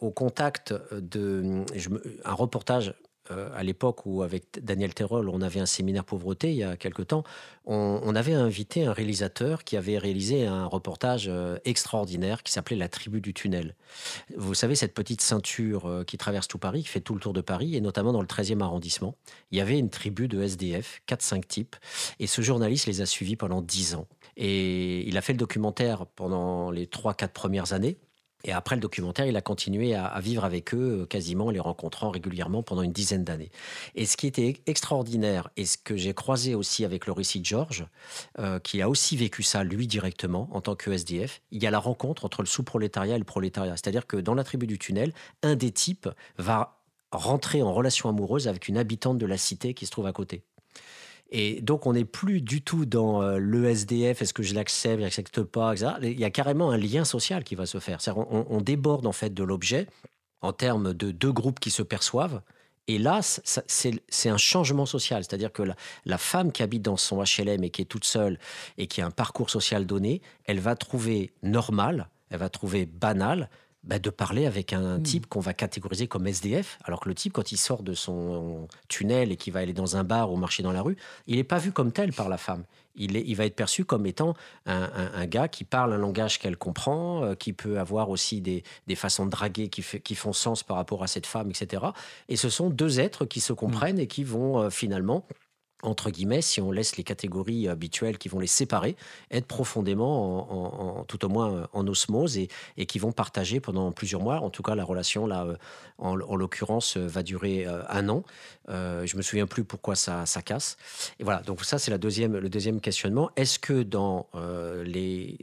au contact de. Je un reportage euh, à l'époque où, avec Daniel Terrol, on avait un séminaire pauvreté il y a quelque temps, on, avait invité un réalisateur qui avait réalisé un reportage euh, extraordinaire qui s'appelait La tribu du tunnel. Vous savez, cette petite ceinture euh, qui traverse tout Paris, qui fait tout le tour de Paris, et notamment dans le 13e arrondissement. Il y avait une tribu de SDF, 4-5 types, et ce journaliste les a suivis pendant 10 ans. Et il a fait le documentaire pendant les 3-4 premières années. Et après le documentaire, il a continué à, vivre avec eux, euh, quasiment les rencontrant régulièrement pendant une dizaine d'années. Et ce qui était extraordinaire, et ce que j'ai croisé aussi avec le récit de Georges, euh, qui a aussi vécu ça, lui, directement, en tant que SDF, il y a la rencontre entre le sous-prolétariat et le prolétariat. C'est-à-dire que dans la tribu du tunnel, un des types va rentrer en relation amoureuse avec une habitante de la cité qui se trouve à côté. Et donc, on n'est plus du tout dans euh, le SDF, est-ce que je l'accepte, je l'accepte pas, etc. Il y a carrément un lien social qui va se faire. On, déborde en fait de l'objet en termes de deux groupes qui se perçoivent. Et là, c'est un changement social. C'est-à-dire que la, la, femme qui habite dans son HLM et qui est toute seule et qui a un parcours social donné, elle va trouver normal, elle va trouver banal bah, de parler avec un hmm. type qu'on va catégoriser comme SDF, alors que le type, quand il sort de son tunnel et qu'il va aller dans un bar ou marcher dans la rue, il n'est pas vu comme tel par la femme. Il, est, il va être perçu comme étant un, gars qui parle un langage qu'elle comprend, euh, qui peut avoir aussi des, façons de draguer qui, qui, font sens par rapport à cette femme, etc. Et ce sont deux êtres qui se comprennent et qui vont euh, finalement entre guillemets, si on laisse les catégories habituelles qui vont les séparer, être profondément, en, tout au moins en osmose et, qui vont partager pendant plusieurs mois. En tout cas, la relation, là, euh, en, l'occurrence, euh, va durer euh, un an. je me souviens plus pourquoi ça, ça casse. Et voilà, donc ça, c'est la deuxième, le deuxième questionnement. Est-ce que dans les,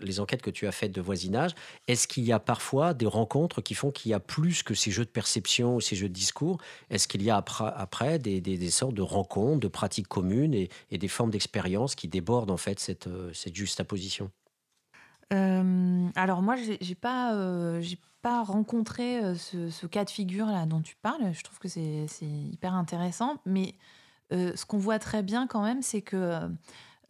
les enquêtes que tu as faites de voisinage, est-ce qu'il y a parfois des rencontres qui font qu'il y a plus que ces jeux de perception ou ces jeux de discours? Est-ce qu'il y a après, après des, des, des sortes de rencontres, de pratiques communes et, des formes d'expérience qui débordent en fait cette, cette juxtaposition. Alors moi, j'ai pas, j'ai pas rencontré ce, cas de figure là dont tu parles. Je trouve que c'est hyper intéressant, mais ce qu'on voit très bien quand même, c'est que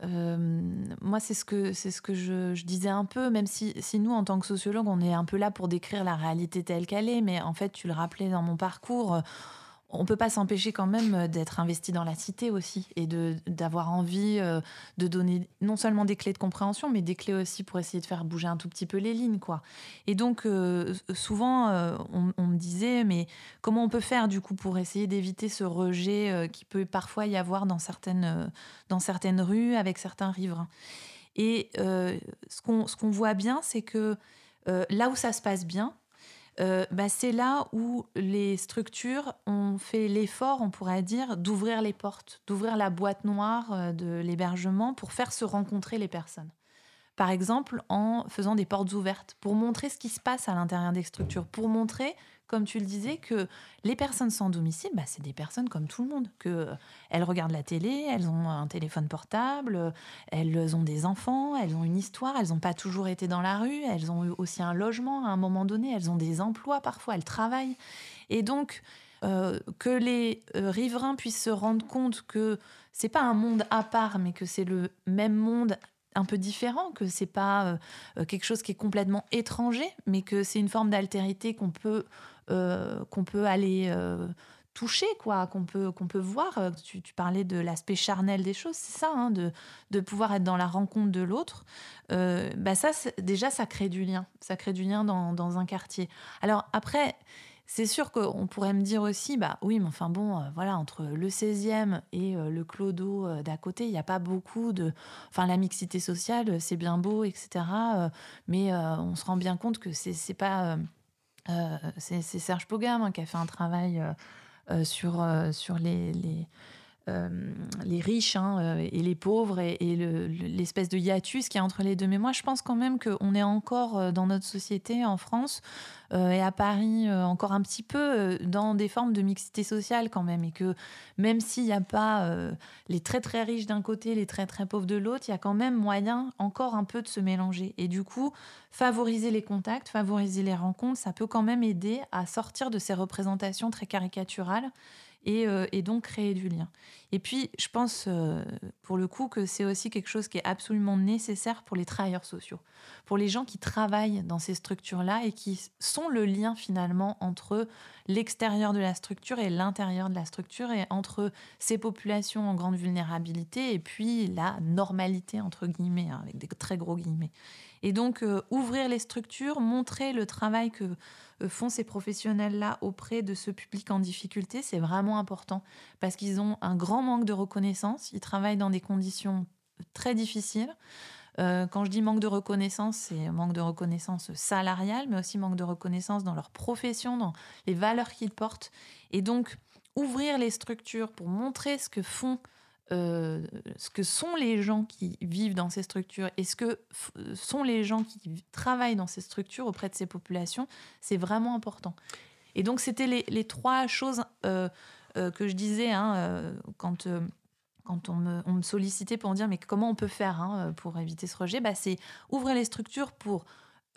moi, c'est ce que, c'est ce que je, disais un peu, même si, si nous, en tant que sociologue, on est un peu là pour décrire la réalité telle qu'elle est, mais en fait, tu le rappelais dans mon parcours, on peut pas s'empêcher quand même euh, d'être investi dans la cité aussi et de d'avoir envie euh, de donner non seulement des clés de compréhension, mais des clés aussi pour essayer de faire bouger un tout petit peu les lignes, quoi. Et donc euh, souvent on, me disait mais comment on peut faire du coup pour essayer d'éviter ce rejet qui peut parfois y avoir dans certaines dans certaines rues avec certains riverains? Et ce qu'on ce qu'on voit bien, c'est que là où ça se passe bien, euh, bah, c'est là où les structures ont fait l'effort, on pourrait dire, d'ouvrir les portes, d'ouvrir la boîte noire euh, de l'hébergement pour faire se rencontrer les personnes. Par exemple, en faisant des portes ouvertes, pour montrer ce qui se passe à l'intérieur des structures, pour montrer comme tu le disais, que les personnes sans domicile, bah, c'est des personnes comme tout le monde, que euh, elles regardent la télé, elles ont un téléphone portable, elles ont des enfants, elles ont une histoire, elles n'ont pas toujours été dans la rue, elles ont eu aussi un logement à un moment donné, elles ont des emplois parfois, elles travaillent. Et donc, euh, que les euh, riverains puissent se rendre compte que c'est pas un monde à part, mais que c'est le même monde un peu différent, que c'est pas quelque chose qui est complètement étranger, mais que c'est une forme d'altérité qu'on peut euh, qu'on peut aller euh, toucher, quoi, qu'on peut, peut voir. Euh, tu, parlais de l'aspect charnel des choses, c'est ça, hein, de, de pouvoir être dans la rencontre de l'autre. bah ça, déjà, ça crée du lien. Ça crée du lien dans, dans un quartier. Alors après, c'est sûr qu'on pourrait me dire aussi, bah oui, mais enfin bon, voilà, entre le 16e et le clodo d'à côté, il n'y a pas beaucoup de. Enfin, la mixité sociale, c'est bien beau, etc. mais on se rend bien compte que c'est pas euh, c'est Serge Pogam qui a fait un travail euh, euh, sur, les, les riches hein, et les pauvres et, l'espèce de hiatus qui est entre les deux. Mais moi, je pense quand même qu'on est encore dans notre société en France euh, et à Paris euh, encore un petit peu euh, dans des formes de mixité sociale quand même. Et que même s'il n'y a pas les très très riches d'un côté, les très très pauvres de l'autre, il y a quand même moyen encore un peu de se mélanger. Et du coup, favoriser les contacts, favoriser les rencontres, ça peut quand même aider à sortir de ces représentations très caricaturales euh, et, donc créer du lien. Et puis, je pense euh, pour le coup que c'est aussi quelque chose qui est absolument nécessaire pour les travailleurs sociaux, pour les gens qui travaillent dans ces structures-là et qui sont le lien finalement entre l'extérieur de la structure et l'intérieur de la structure et entre ces populations en grande vulnérabilité et puis la normalité, entre guillemets, hein, avec des très gros guillemets. Et donc, euh, ouvrir les structures, montrer le travail que euh, font ces professionnels-là auprès de ce public en difficulté, c'est vraiment important parce qu'ils ont un grand manque de reconnaissance. Ils travaillent dans des conditions très difficiles. Euh, quand je dis manque de reconnaissance, c'est manque de reconnaissance salariale, mais aussi manque de reconnaissance dans leur profession, dans les valeurs qu'ils portent. Et donc, ouvrir les structures pour montrer ce que font euh, ce que sont les gens qui vivent dans ces structures et ce que sont les gens qui travaillent dans ces structures auprès de ces populations, c'est vraiment important. Et donc, c'était les, trois choses euh, que je disais hein, quand, quand on me, sollicitait pour me dire mais comment on peut faire hein, pour éviter ce rejet bah, C'est ouvrir les structures pour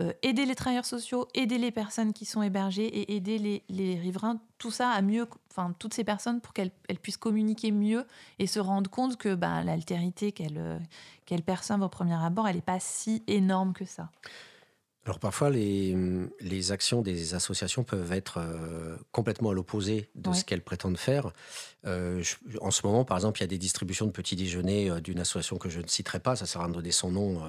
euh, aider les travailleurs sociaux, aider les personnes qui sont hébergées et aider les, riverains, tout ça à mieux, enfin toutes ces personnes pour qu'elles puissent communiquer mieux et se rendre compte que bah, l'altérité qu'elles euh, qu'elles perçoivent au premier abord, elle n'est pas si énorme que ça. Alors parfois, les, les, actions des associations peuvent être euh, complètement à l'opposé de ce qu'elles prétendent faire. en ce moment, par exemple, il y a des distributions de petits déjeuners d'une association que je ne citerai pas, ça sert à donner son nom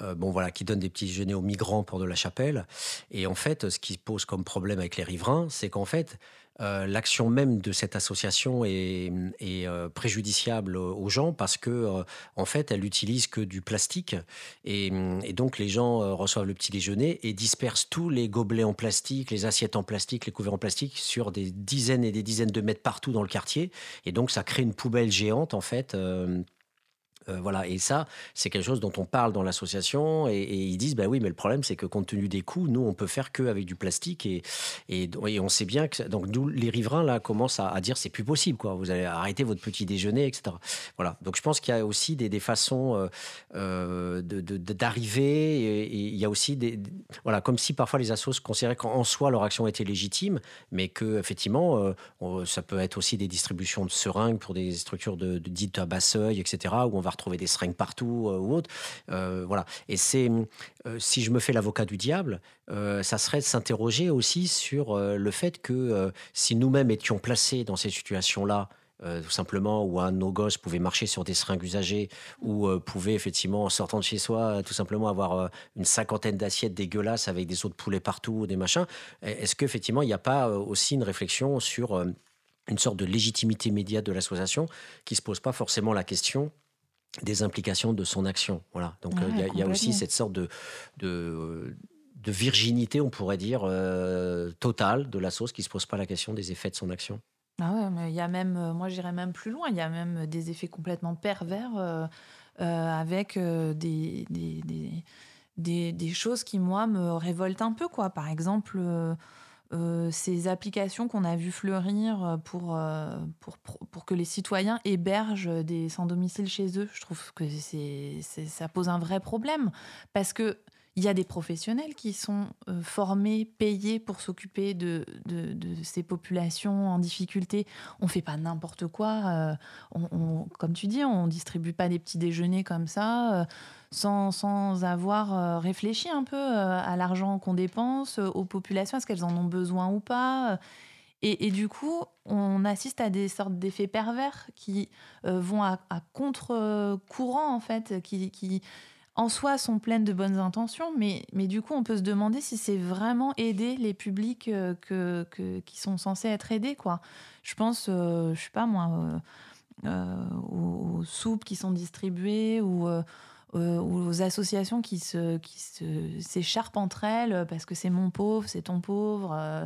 euh, bon voilà, qui donne des petits déjeuners aux migrants pour de la chapelle. Et en fait, ce qui pose comme problème avec les riverains, c'est qu'en fait, euh, l'action même de cette association est, euh, préjudiciable aux gens parce que en fait elle utilise que du plastique et, donc les gens reçoivent le petit déjeuner et dispersent tous les gobelets en plastique, les assiettes en plastique, les couverts en plastique sur des dizaines et des dizaines de mètres partout dans le quartier. Et donc ça crée une poubelle géante en fait Euh, voilà, et ça, c'est quelque chose dont on parle dans l'association, et, ils disent, bah oui, mais le problème, c'est que compte tenu des coûts, nous, on peut faire que avec du plastique, et, et, on sait bien que, donc nous, les riverains, là, commencent à, dire, c'est plus possible, quoi, vous allez arrêter votre petit déjeuner, etc. Voilà, donc je pense qu'il y a aussi des, façons euh, euh, d'arriver, et, il y a aussi des, voilà, comme si parfois les assos considéraient qu'en soi, leur action était légitime, mais que, effectivement, ça peut être aussi des distributions de seringues pour des structures de, dites à bas seuil, etc., où on va retrouver des seringues partout euh, ou autre. Euh, voilà. Et c'est, euh, si je me fais l'avocat du diable, ça serait de s'interroger aussi sur le fait que si nous-mêmes étions placés dans ces situations-là, tout simplement, où un de nos gosses pouvait marcher sur des seringues usagées, ou pouvait effectivement, en sortant de chez soi, tout simplement avoir une cinquantaine d'assiettes dégueulasses avec des os de poulet partout, des machins. Est-ce qu'effectivement, il n'y a pas aussi une réflexion sur une sorte de légitimité immédiate de l'association qui ne se pose pas forcément la question des implications de son action. Voilà. Donc euh, il y, a aussi cette sorte de, de, virginité, on pourrait dire, euh, totale de la sauce qui ne se pose pas la question des effets de son action. Ah ouais, mais il y a même, euh, moi j'irais même plus loin, il y a même des effets complètement pervers avec des des, des, choses qui, moi, me révoltent un peu. Quoi. Par exemple, euh, ces applications qu'on a vu fleurir euh, pour, euh, pour, pour, que les citoyens hébergent des sans-domicile chez eux, je trouve que c'est, ça pose un vrai problème. Parce que il y a des professionnels qui sont formés, payés pour s'occuper de, de, ces populations en difficulté. On fait pas n'importe quoi. on, comme tu dis, on distribue pas des petits déjeuners comme ça sans, avoir euh, réfléchi un peu euh, à l'argent qu'on dépense, euh, aux populations, est-ce qu'elles en ont besoin ou pas et, du coup, on assiste à des sortes d'effets pervers qui vont à, contre-courant, en fait, qui, en soi sont pleines de bonnes intentions, mais, mais du coup, on peut se demander si c'est vraiment aider les publics que, qui sont censés être aidés. Quoi. Je pense, je sais pas moi, aux, soupes qui sont distribuées euh, ou aux associations qui se qui s'écharpent entre elles parce que c'est mon pauvre, c'est ton pauvre. Euh,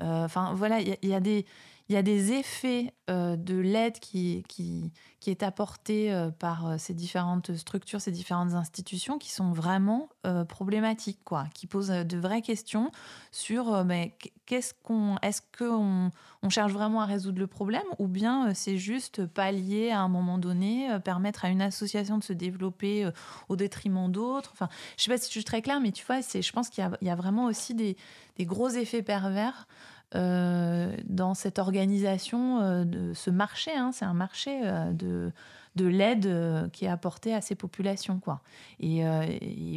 euh, enfin voilà, il y, a des il y a des effets de l'aide qui, qui, qui, est apportée par ces différentes structures, ces différentes institutions qui sont vraiment problématiques, quoi, qui posent de vraies questions sur mais qu'est-ce qu'on, est-ce qu'on on cherche vraiment à résoudre le problème ou bien euh, c'est juste pallier à un moment donné, euh, permettre à une association de se développer euh, au détriment d'autres? Enfin, je sais pas si je suis très claire, mais tu vois, c'est, je pense qu'il y a, vraiment aussi des, gros effets pervers dans cette organisation de ce marché. Hein. c'est un marché de de l'aide qui est apportée à ces populations. Quoi. Et,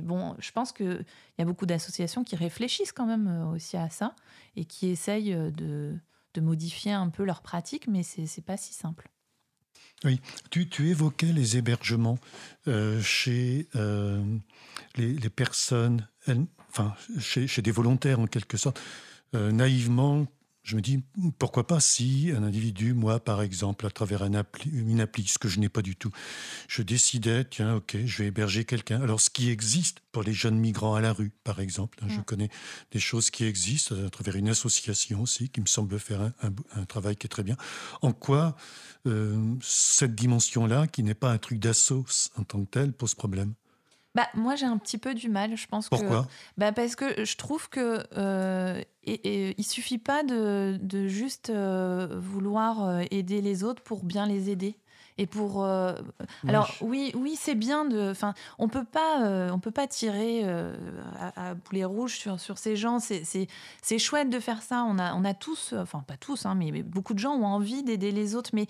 bon, je pense qu'il y a beaucoup d'associations qui réfléchissent quand même aussi à ça et qui essayent de, de modifier un peu leurs pratiques, mais c'est n'est pas si simple. Oui, tu, tu évoquais les hébergements euh, chez euh, les, personnes, enfin chez, des volontaires en quelque sorte. Euh, naïvement, je me dis, pourquoi pas si un individu, moi par exemple, à travers un appli, une appli, ce que je n'ai pas du tout, je décidais, tiens, ok, je vais héberger quelqu'un. Alors, ce qui existe pour les jeunes migrants à la rue, par exemple, hein, je connais des choses qui existent à travers une association aussi, qui me semble faire un, travail qui est très bien. En quoi euh, cette dimension-là, qui n'est pas un truc d'assaut en tant que tel, pose problème? Bah, moi, j'ai un petit peu du mal, je pense. Pourquoi? Bah, Parce que je trouve que euh, et, il suffit pas de, de juste euh, vouloir euh, aider les autres pour bien les aider. Et pour euh, alors oui oui c'est bien de enfin on peut pas on peut pas tirer à, à, boulet rouge sur, sur ces gens. C'est c'est chouette de faire ça. On a on a tous enfin pas tous hein, mais, mais, beaucoup de gens ont envie d'aider les autres. Mais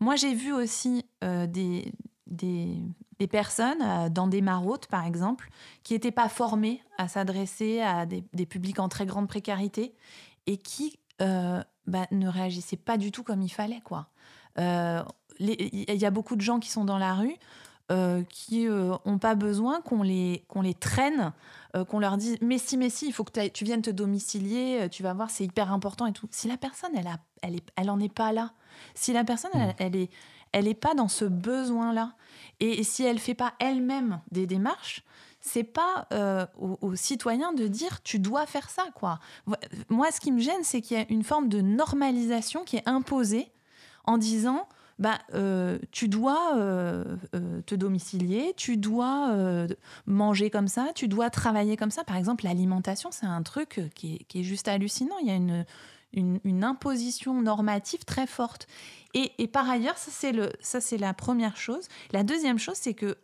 moi j'ai vu aussi des des, des personnes euh, dans des maraudes, par exemple, qui n'étaient pas formées à s'adresser à des, publics en très grande précarité et qui euh, bah, ne réagissaient pas du tout comme il fallait. quoi. Euh, il y a beaucoup de gens qui sont dans la rue qui n'ont pas besoin qu'on les, qu'on les traîne, qu'on leur dise mais si, mais si, il faut que tu viennes te domicilier, tu vas voir, c'est hyper important et tout. Si la personne, elle, a, elle, est, elle en est pas là, si la personne, elle, elle est, elle est pas dans ce besoin-là, et si elle fait pas elle-même des démarches, c'est pas euh, aux, citoyens de dire tu dois faire ça quoi. Moi, ce qui me gêne, c'est qu'il y a une forme de normalisation qui est imposée en disant bah, euh, tu dois euh, euh, te domicilier, tu dois manger comme ça, tu dois travailler comme ça. Par exemple, l'alimentation, c'est un truc qui est, qui est juste hallucinant. Il y a une, une, imposition normative très forte. Et, par ailleurs, ça c'est, le, ça c'est la première chose. La deuxième chose, c'est que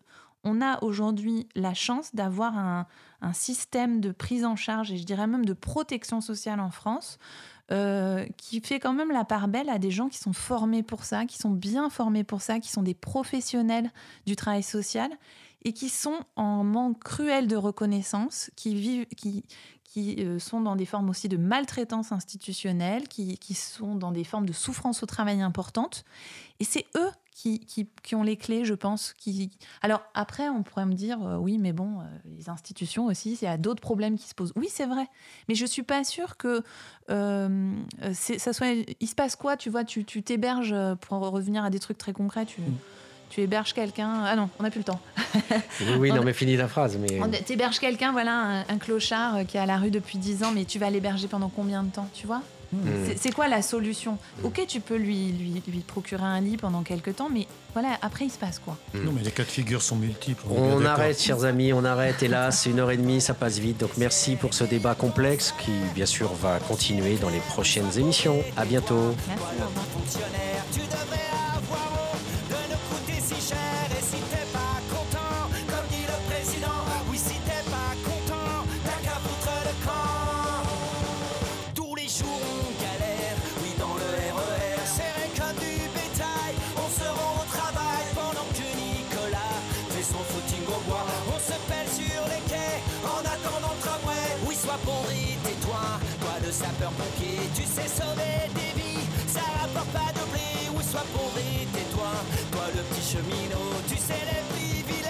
on a aujourd'hui la chance d'avoir un, un système de prise en charge et je dirais même de protection sociale en France euh, qui fait quand même la part belle à des gens qui sont formés pour ça, qui sont bien formés pour ça, qui sont des professionnels du travail social et qui sont en manque cruel de reconnaissance, qui vivent, qui, qui euh, sont dans des formes aussi de maltraitance institutionnelle, qui, qui, sont dans des formes de souffrance au travail importantes. Et c'est eux qui, qui, qui, ont les clés, je pense. Qui... Alors après, on pourrait me dire, euh, oui, mais bon, euh, les institutions aussi, il y a d'autres problèmes qui se posent. Oui, c'est vrai, mais je suis pas sûre que ça soit... Il se passe quoi, tu vois, tu t'héberges, pour revenir à des trucs très concrets, tu... Mm tu héberges quelqu'un. Ah non, on n'a plus le temps. oui, oui non, mais finis la phrase. Mais... Tu héberges quelqu'un, voilà, un, un, clochard qui est à la rue depuis 10 ans, mais tu vas l'héberger pendant combien de temps, tu vois? Mmh. C'est quoi la solution? Ok, tu peux lui, lui, lui, procurer un lit pendant quelques temps, mais voilà, après, il se passe quoi? Mmh. Non, mais les cas de figure sont multiples. On, on arrête, chers amis, on arrête. Hélas, une heure et demie, ça passe vite. Donc merci pour ce débat complexe qui, bien sûr, va continuer dans les prochaines émissions. À bientôt. Merci, sapeur-pompier, tu sais sauver des vies, ça rapporte pas de blé, ou soit et tais-toi, toi le petit cheminot, tu sais les privilèges,